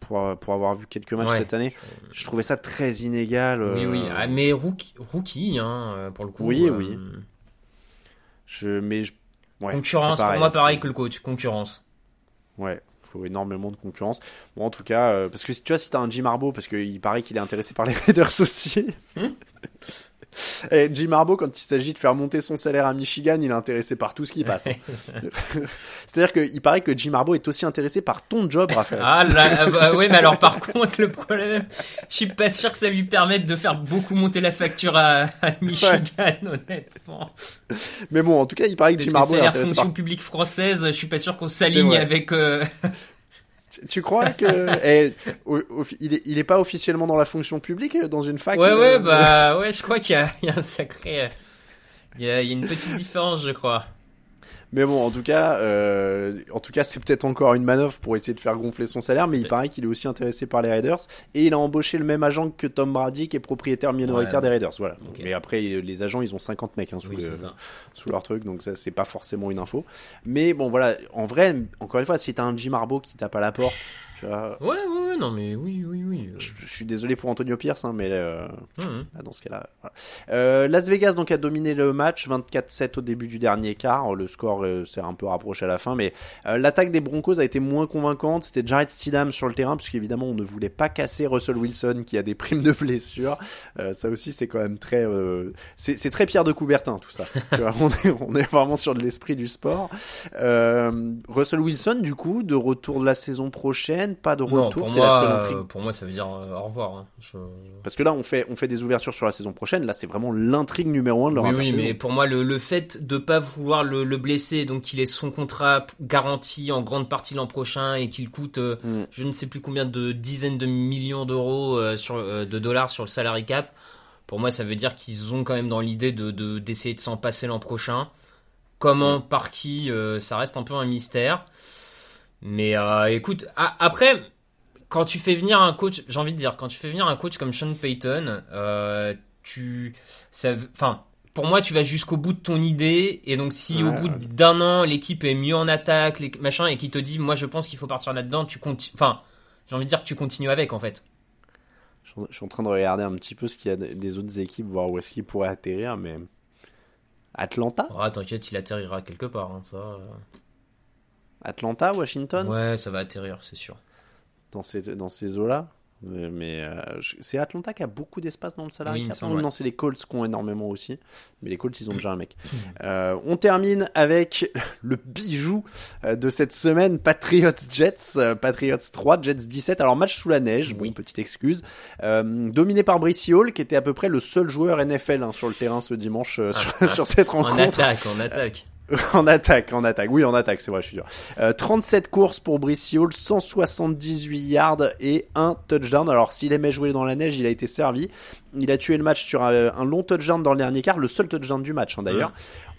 pour, pour avoir vu quelques matchs Ouais. cette année, je trouvais ça très inégal. Oui, euh, oui, ah, mais rookie, rookie hein, euh, pour le coup. Oui, euh, oui. Je, mais je- ouais, concurrence, pour moi, pareil que le coach, concurrence. Ouais, faut énormément de concurrence. Bon, en tout cas, euh, parce que tu vois, si t'as un Jim Harbaugh, parce qu'il paraît qu'il est intéressé par les Raiders aussi. Hmm? Et Jim Harbaugh, quand il s'agit de faire monter son salaire à Michigan, il est intéressé par tout ce qui passe. hein. C'est-à-dire qu'il paraît que Jim Harbaugh est aussi intéressé par ton job, Raphaël. Ah là, ah bah, ouais, mais alors par contre, le problème, je suis pas sûr que ça lui permette de faire beaucoup monter la facture à, à Michigan, honnêtement. Mais bon, en tout cas, il paraît que Parce Jim que Harbaugh c'est est la intéressé fonction par... publique française, je suis pas sûr qu'on s'aligne avec. euh, Tu- crois que... Eh, au- au- il, est, il est pas officiellement dans la fonction publique, euh, dans une fac Ouais, euh, ouais, bah ouais, je crois qu'il y, a- il y a un sacré. euh, Il y a, il y a une petite différence, je crois. Mais bon, en tout cas, euh, en tout cas, c'est peut-être encore une manœuvre pour essayer de faire gonfler son salaire, mais il paraît qu'il est aussi intéressé par les Raiders et il a embauché le même agent que Tom Brady, qui est propriétaire minoritaire Ouais. des Raiders. Voilà. Mais après, les agents, ils ont 50 mecs hein, sous, Oui, le- sous leur truc, donc ça, c'est pas forcément une info. Mais bon, voilà, en vrai, encore une fois, si t'as un Jim Harbaugh qui tape à la porte, tu vois, Ouais, ouais, ouais, non, mais oui, oui, oui. euh, je, je suis désolé pour Antonio Pierce, hein, mais euh, Là, dans ce cas-là. voilà. Euh, Las Vegas donc a dominé le match 24-7 au début du dernier quart. Le score euh, s'est un peu rapproché à la fin, mais l'attaque des Broncos a été moins convaincante. C'était Jared Stidham sur le terrain, puisqu'évidemment on ne voulait pas casser Russell Wilson qui a des primes de blessure. Ça aussi c'est quand même très, c'est très Pierre de Coubertin tout ça. Tu vois, on, est, on est vraiment sur de l'esprit du sport. Russell Wilson du coup de retour de la saison prochaine, pas de retour. pour C'est la seule moi, intrigue. euh, pour moi, ça veut dire euh, au revoir. hein. Je- Parce que là, on fait, on fait des ouvertures sur la saison prochaine. Là, c'est vraiment l'intrigue numéro un de leur Oui, oui, mais pour moi, le, le fait de pas vouloir le, le blesser, donc qu'il ait son contrat garanti en grande partie l'an prochain et qu'il coûte euh, Mm. je ne sais plus combien de dizaines de millions d'euros euh, sur euh, de dollars sur le salary cap, pour moi, ça veut dire qu'ils ont quand même dans l'idée de de- d'essayer de, s'en passer l'an prochain. Comment, par qui, euh, ça reste un peu un mystère. Mais euh, écoute, a- après, quand tu fais venir un coach, j'ai envie de dire, quand tu fais venir un coach comme Sean Payton, euh, tu, enfin, pour moi, tu vas jusqu'au bout de ton idée, et donc si au bout ouais. d'un an l'équipe est mieux en attaque, les, machin, et qui te dit, moi je pense qu'il faut partir là-dedans, tu continues, enfin, j'ai envie de dire que tu continues avec en fait. Je suis en- je suis en train de regarder un petit peu ce qu'il y a de- des autres équipes, voir où est-ce qu'ils pourraient atterrir, mais Atlanta, Ah, t'inquiète, il atterrira quelque part, hein, ça. Atlanta, Washington, Ouais, ça va atterrir, c'est sûr. dans ces dans ces eaux-là? Euh, Mais euh, c'est Atlanta qui a beaucoup d'espace dans le salarié Oui, cap. semble, Non, c'est les Colts qui ont énormément aussi. Mais les Colts, ils ont déjà un mec. Euh, on termine avec le bijou de cette semaine, Patriots Jets. Patriots 3, Jets 17. Alors match sous la neige, bon, petite excuse. Euh, dominé par Brice Hall, qui était à peu près le seul joueur NFL hein, sur le terrain ce dimanche euh, sur, sur cette En rencontre. attaque, en attaque. en attaque, en attaque. Oui, en attaque, c'est vrai, je suis dur. Euh, 37 courses pour Brice Hall, 178 yards et un touchdown. Alors, s'il aimait jouer dans la neige, il a été servi. Il a tué le match sur un, un long touchdown dans le dernier quart, le seul touchdown du match, hein, d'ailleurs.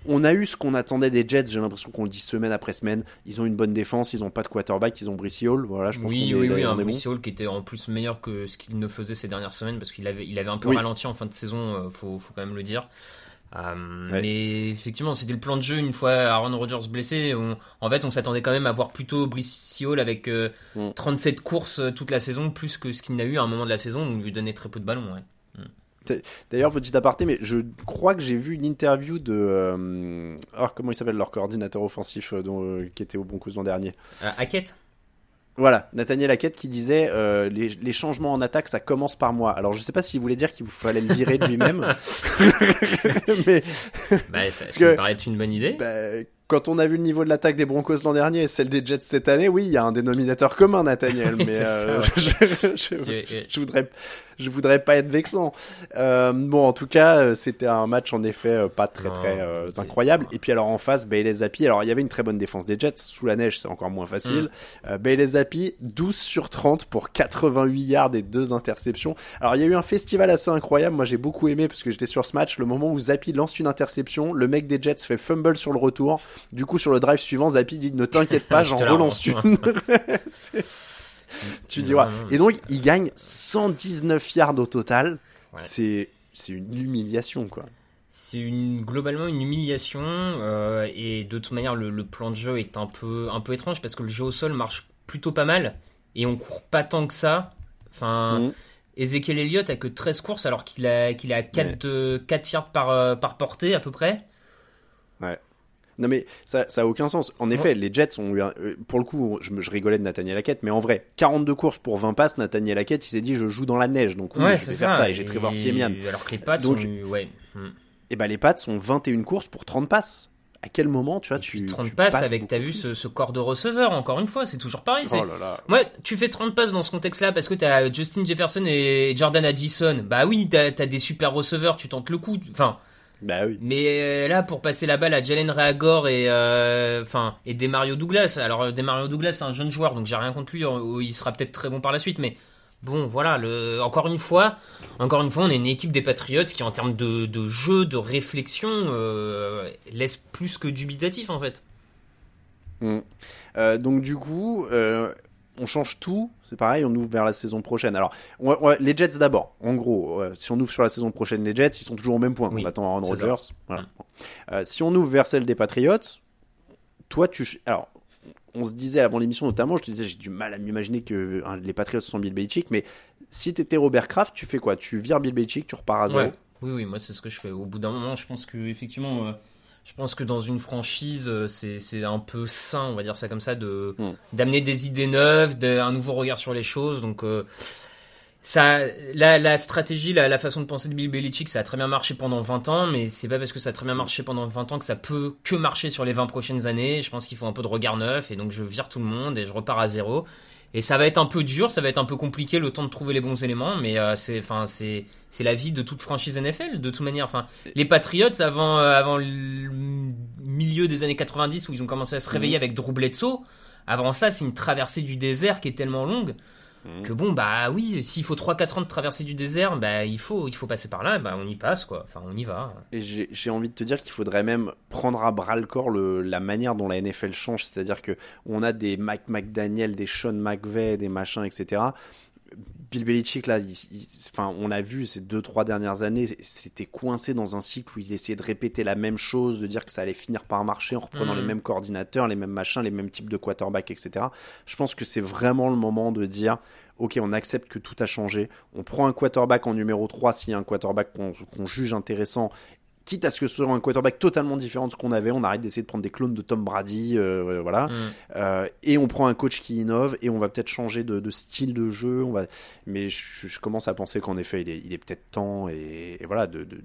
On a eu ce qu'on attendait des Jets, j'ai l'impression qu'on le dit semaine après semaine. Ils ont une bonne défense, ils ont pas de quarterback, ils ont Brice Hall. Voilà, je pense Oui, oui, est, oui, un Brice bon. Hall qui était en plus meilleur que ce qu'il ne faisait ces dernières semaines parce qu'il avait, il avait un peu Oui. ralenti en fin de saison, euh, faut, faut quand même le dire. Euh, Ouais. Mais effectivement, c'était le plan de jeu une fois Aaron Rodgers blessé. On- en fait, on s'attendait quand même à voir plutôt Brice Hall avec euh, Mm. 37 courses euh, toute la saison, plus que ce qu'il n'a eu à un moment de la saison où on lui donnait très peu de ballons. Ouais. D'ailleurs, petit aparté, mais je crois que j'ai vu une interview de. Euh, oh, comment il s'appelle leur coordinateur offensif dont, qui était au Broncos l'an dernier? Hackett? Voilà, Nathaniel Hackett qui disait euh, les, les changements en attaque, ça commence par moi. Alors, je sais pas s'il voulait dire qu'il fallait me virer de lui-même. mais bah, ça, ça que- me paraît être une bonne idée. bah, quand on a vu le niveau de l'attaque des Broncos l'an dernier et celle des Jets cette année, oui, il y a un dénominateur commun, Nathaniel. Mais euh, ça, je, je- C'est- je- je voudrais, je voudrais pas être vexant. Euh, bon, en tout cas, euh, c'était un match en effet euh, pas très très euh, incroyable. Et puis alors en face, Bailey Zappi. Alors il y avait une très bonne défense des Jets. Sous la neige, c'est encore moins facile. Euh, Bailey Zappi, 12 sur 30 pour 88 yards et deux interceptions. Alors il y a eu un festival assez incroyable. Moi j'ai beaucoup aimé parce que j'étais sur ce match. Le moment où Zappi lance une interception, le mec des Jets fait fumble sur le retour. Du coup sur le drive suivant, Zappi dit ne t'inquiète pas, Je j'en relance une. Tu dis ouais. Et donc il gagne 119 yards au total. Ouais. C'est c'est une humiliation quoi. C'est une, globalement une humiliation euh, et de toute manière le, le plan de jeu est un peu, un peu étrange parce que le jeu au sol marche plutôt pas mal et on court pas tant que ça. Enfin, Mhm. Ezekiel Elliott a que 13 courses alors qu'il a, qu'il a 4, euh, 4 yards par, euh, par portée à peu près. Non mais ça, ça a aucun sens. En effet, les Jets ont eu un- euh, pour le coup, je, rigolais de Nathaniel Hackett, mais en vrai, 42 courses pour 20 passes, Nathaniel Hackett, il s'est dit je joue dans la neige, donc oui, je vais faire ça, et j'ai Trevor Siemian. Alors que les Pats Donc- ont eu, ouais. hmm. Et ben les Pats ont 21 courses pour 30 passes. À quel moment, tu vois, Et tu puis 30 tu passes passes avec, t'as vu ce, ce corps de receveur, encore une fois, c'est toujours pareil. Oh là là. Ouais, tu fais 30 passes dans ce contexte-là parce que t'as Justin Jefferson et Jordan Addison. Bah oui, t'as as des super receveurs, tu tentes le coup. Enfin, Bah oui. mais euh, là, pour passer la balle à Jalen Reagor et, euh, enfin, et Demario Douglas. Alors, euh, Demario Douglas, c'est un jeune joueur, donc j'ai rien contre lui. Il sera peut-être très bon par la suite, mais bon, voilà. Le, encore une fois, encore une fois, on est une équipe des Patriots qui, en termes de, de jeu, de réflexion, euh, laisse plus que dubitatif en fait. Mm. Euh, donc du coup, euh, on change tout. C'est pareil, on ouvre vers la saison prochaine. Alors, on on les Jets d'abord. En gros, euh, si on ouvre sur la saison prochaine, les Jets, ils sont toujours au même point. Oui, on attend Aaron Rodgers. Voilà. Euh, si on ouvre vers celle des Patriots, toi, tu, alors, on se disait avant l'émission notamment, je te disais, j'ai du mal à m'imaginer que hein, les Patriots sont Bill Belichick, mais si t'étais Robert Kraft, tu fais quoi? Tu vires Bill Belichick, tu repars à zéro? Ouais. Oui, oui, moi c'est ce que je fais. Au bout d'un moment, je pense que effectivement, euh, je pense que dans une franchise, euh, c'est c'est un peu sain, on va dire ça comme ça, de Mm. d'amener des idées neuves, de- un nouveau regard sur les choses. Donc euh, ça, la, la stratégie, la, la façon de penser de Bill Belichick, ça a très bien marché pendant 20 ans, mais c'est pas parce que ça a très bien marché pendant 20 ans que ça peut que marcher sur les 20 prochaines années. Je pense qu'il faut un peu de regard neuf, et donc je vire tout le monde et je repars à zéro. Et ça va être un peu dur, ça va être un peu compliqué le temps de trouver les bons éléments, mais euh, c'est, enfin, c'est, c'est la vie de toute franchise NFL de toute manière. Enfin, les Patriots avant, euh, avant le milieu des années 90 où ils ont commencé à se réveiller avec Drew Bledsoe. Avant ça, c'est une traversée du désert qui est tellement longue que bon, bah oui, s'il faut 3-4 ans de traversée du désert, bah il faut, il faut passer par là, bah on y passe quoi. Enfin, on y va. Et j'ai j'ai envie de te dire qu'il faudrait même prendre à bras le corps le, la manière dont la NFL change, c'est-à-dire que on a des Mike McDaniel, des Sean McVay, des machins, etc. Bill Belichick là, il- il- enfin on a vu ces deux trois dernières années, c'était coincé dans un cycle où il essayait de répéter la même chose, de dire que ça allait finir par marcher en reprenant les mêmes coordinateurs, les mêmes machins, les mêmes types de quarterback, etc. Je pense que c'est vraiment le moment de dire ok, on accepte que tout a changé. On prend un quarterback en numéro 3 s'il y a un quarterback qu'on qu'on juge intéressant. Quitte à ce que ce soit un quarterback totalement différent de ce qu'on avait, on arrête d'essayer de prendre des clones de Tom Brady, euh, voilà. Mm. Euh, et on prend un coach qui innove et on va peut-être changer de, de style de jeu. On va... Mais je, je commence à penser qu'en effet, il est, il est peut-être temps et, et voilà de, de, de,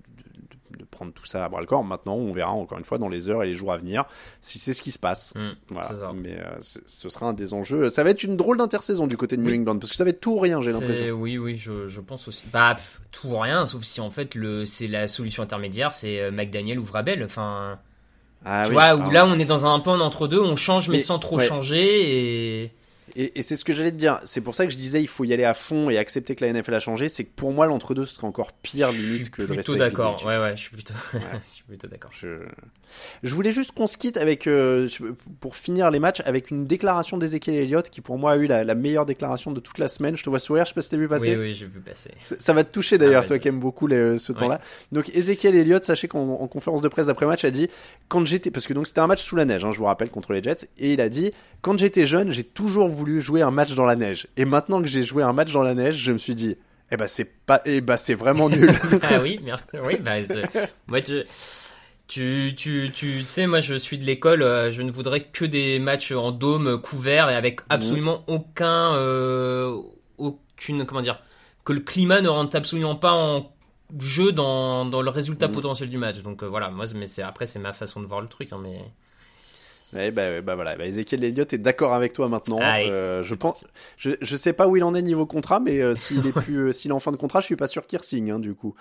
de- prendre tout ça à bras le corps. Maintenant, on verra encore une fois dans les heures et les jours à venir si c'est ce qui se passe. Mm, Voilà. Mais euh, ce sera un des enjeux. Ça va être une drôle d'intersaison du côté de New Oui. England parce que ça va être tout ou rien, j'ai l'impression. Oui, oui, je, je pense aussi. Bah, pff, tout ou rien, sauf si en fait le, c'est la solution intermédiaire, c'est euh, McDaniel ou Vrabel. Enfin, Ah tu oui, vois, où ah là on est dans un peu en entre-deux, on change mais, Mais- sans trop ouais. changer et. Et, et c'est ce que j'allais te dire. C'est pour ça que je disais il faut y aller à fond et accepter que la NFL a changé. C'est que pour moi l'entre-deux ce serait encore pire limite que de rester Plutôt avec d'accord, Belichick. ouais, ouais, je suis plutôt, je suis plutôt d'accord. Je... je voulais juste qu'on se quitte avec, euh, pour finir les matchs, avec une déclaration d'Ezekiel Elliott qui pour moi a eu la, la meilleure déclaration de toute la semaine. Je te vois sourire, je sais pas si t'as vu passer. Oui, oui, j'ai vu passer. Ça va te toucher d'ailleurs, Ah ouais, toi je- qui aimes beaucoup les- ce temps-là. Donc Ezekiel Elliott, sachez qu'en en conférence de presse d'après match, a dit quand j'étais, parce que donc c'était un match sous la neige, hein, je vous rappelle contre les Jets, et il a dit quand j'étais jeune, j'ai toujours voulu jouer un match dans la neige, et maintenant que j'ai joué un match dans la neige, je me suis dit eh ben c'est pas, eh ben c'est vraiment nul. ah oui, merci. Oui, bah, moi, tu, tu, tu, tu, sais, moi, je suis de l'école. euh, je ne voudrais que des matchs en dôme euh, couvert et avec absolument aucun, euh, aucune, comment dire, que le climat ne rentre absolument pas en jeu dans, dans le résultat Mhm. potentiel du match. Donc euh, voilà, moi, mais c'est après, c'est ma façon de voir le truc, hein, mais. Eh ben, bah voilà, bah Ezekiel Elliott est d'accord avec toi maintenant. Allez, Euh, je pense, je, je sais pas où il en est niveau contrat, mais euh, s'il est plus, euh, s'il est en fin de contrat, je suis pas sûr qu'il signe hein, du coup.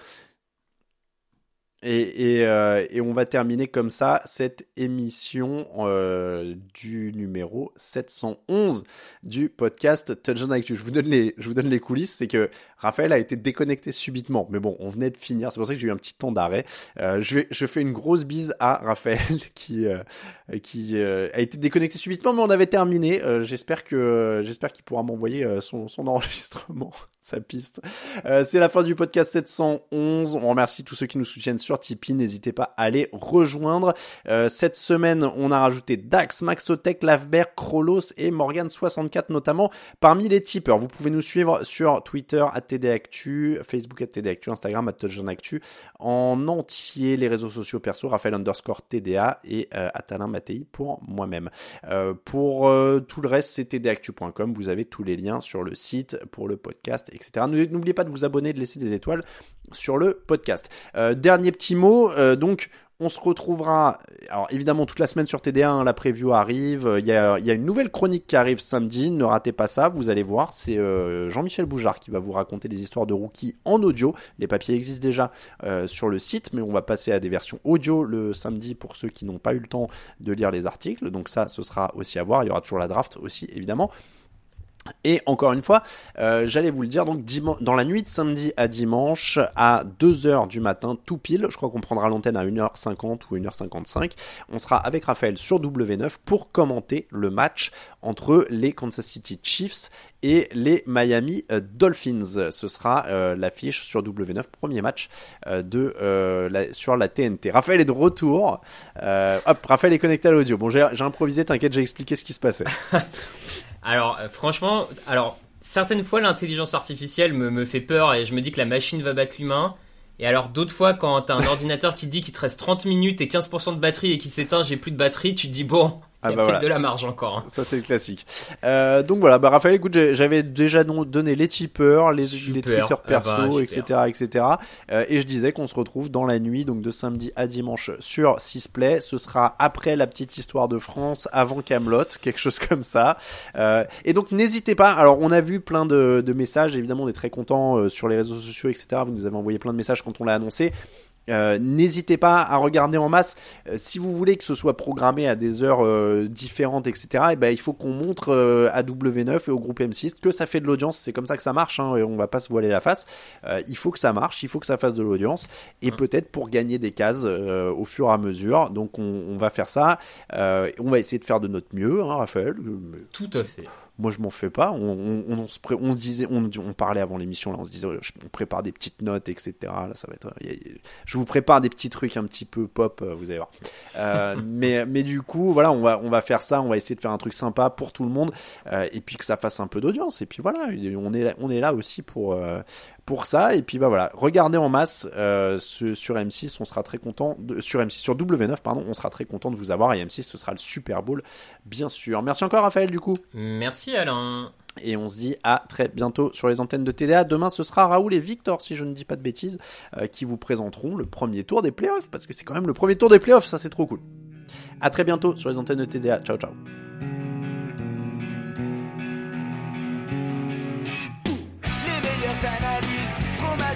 Et, et, euh, et on va terminer comme ça cette émission euh, du numéro 711 du podcast Touchdown Actu. Je vous donne les, je vous donne les coulisses, c'est que Raphaël a été déconnecté subitement. Mais bon, on venait de finir, c'est pour ça que j'ai eu un petit temps d'arrêt. Euh, je, je fais une grosse bise à Raphaël qui, euh, qui euh, a été déconnecté subitement, mais on avait terminé. Euh, j'espère que j'espère qu'il pourra m'envoyer son, son enregistrement, sa piste. C'est la fin du podcast 711. On remercie tous ceux qui nous soutiennent Tipeee. N'hésitez pas à les rejoindre. Euh, cette semaine, on a rajouté Dax, Maxotech, Lavbert, Krolos et Morgan64 notamment parmi les tipeurs. Vous pouvez nous suivre sur Twitter à Facebook à TDActu, Instagram à en entier les réseaux sociaux perso, Raphaël underscore TDA et euh, Atalin Mattei pour moi-même. Euh, pour tout le reste, c'est tdactu.com. Vous avez tous les liens sur le site pour le podcast, etc. N'oubliez pas de vous abonner, de laisser des étoiles sur le podcast. Euh, dernier petit mot, euh, donc on se retrouvera, alors évidemment toute la semaine sur TDA, hein, la preview arrive, il y, a, il y a une nouvelle chronique qui arrive samedi, ne ratez pas ça, vous allez voir, c'est euh, Jean-Michel Boujard qui va vous raconter des histoires de rookies en audio, les papiers existent déjà euh, sur le site, mais on va passer à des versions audio le samedi pour ceux qui n'ont pas eu le temps de lire les articles, donc ça ce sera aussi à voir, il y aura toujours la draft aussi évidemment. Et encore une fois, euh, j'allais vous le dire, donc dans la nuit de samedi à dimanche, à 2h du matin, tout pile, je crois qu'on prendra l'antenne à 1h50 ou 1h55, on sera avec Raphaël sur W9 pour commenter le match entre les Kansas City Chiefs et les Miami euh, Dolphins. Ce sera euh, l'affiche sur W9, premier match de, sur la TNT. Raphaël est de retour. Hop, Raphaël est connecté à l'audio. Bon, j'ai improvisé, t'inquiète, j'ai expliqué ce qui se passait. Alors, euh, franchement, alors certaines fois l'intelligence artificielle me, me fait peur et je me dis que la machine va battre l'humain. Et alors d'autres fois, quand t'as un ordinateur qui dit qu'il te reste 30 minutes et 15% de batterie et qui s'éteint, j'ai plus de batterie, tu dis bon, il y Ah a bah peut-être voilà. de la marge encore. hein. Ça c'est le classique. Euh, donc voilà, bah Raphaël, écoute, j'avais déjà donné les tipeurs, les, les Super. Twitter Ah bah, perso, etc., etc. Euh, et je disais qu'on se retrouve dans la nuit, donc de samedi à dimanche sur Sisplay. Ce sera après la petite histoire de France, avant Camelot, quelque chose comme ça. Euh, et donc n'hésitez pas. Alors on a vu plein de, de messages. Évidemment, on est très content euh, sur les réseaux sociaux, etc. Vous nous avez envoyé plein de messages quand on l'a annoncé. Euh, N'hésitez pas à regarder en masse. Euh, si vous voulez que ce soit programmé à des heures euh, différentes, etc., et ben, il faut qu'on montre à W9 et au groupe M6 que ça fait de l'audience. C'est comme ça que ça marche. Hein, et on va pas se voiler la face. Il faut que ça marche. Il faut que ça fasse de l'audience. Et peut-être pour gagner des cases au fur et à mesure. Donc on, on va faire ça. On va essayer de faire de notre mieux, hein, Raphaël. Tout à fait. Moi, je m'en fais pas. On, on, on, se pré- on se disait, on, on parlait avant l'émission là, on se disait, on prépare des petites notes, etc. Là, ça va être. a- je vous prépare des petits trucs un petit peu pop, euh, vous allez voir. Euh, mais, mais du coup, voilà, on va, on va faire ça. On va essayer de faire un truc sympa pour tout le monde, euh, et puis que ça fasse un peu d'audience. Et puis voilà, on est là, on est là aussi pour. Pour ça et puis bah voilà regardez en masse euh, ce- sur M6 on sera très content de, sur M6 sur W9 pardon on sera très content de vous avoir et M6 ce sera le Super Bowl bien sûr merci encore Raphaël du coup Merci Alain. et on se dit à très bientôt sur les antennes de TDA. Demain, ce sera Raoul et Victor, si je ne dis pas de bêtises, euh, qui vous présenteront le premier tour des playoffs, parce que c'est quand même le premier tour des playoffs, ça c'est trop cool. À très bientôt sur les antennes de TDA. Ciao, ciao. Les meilleures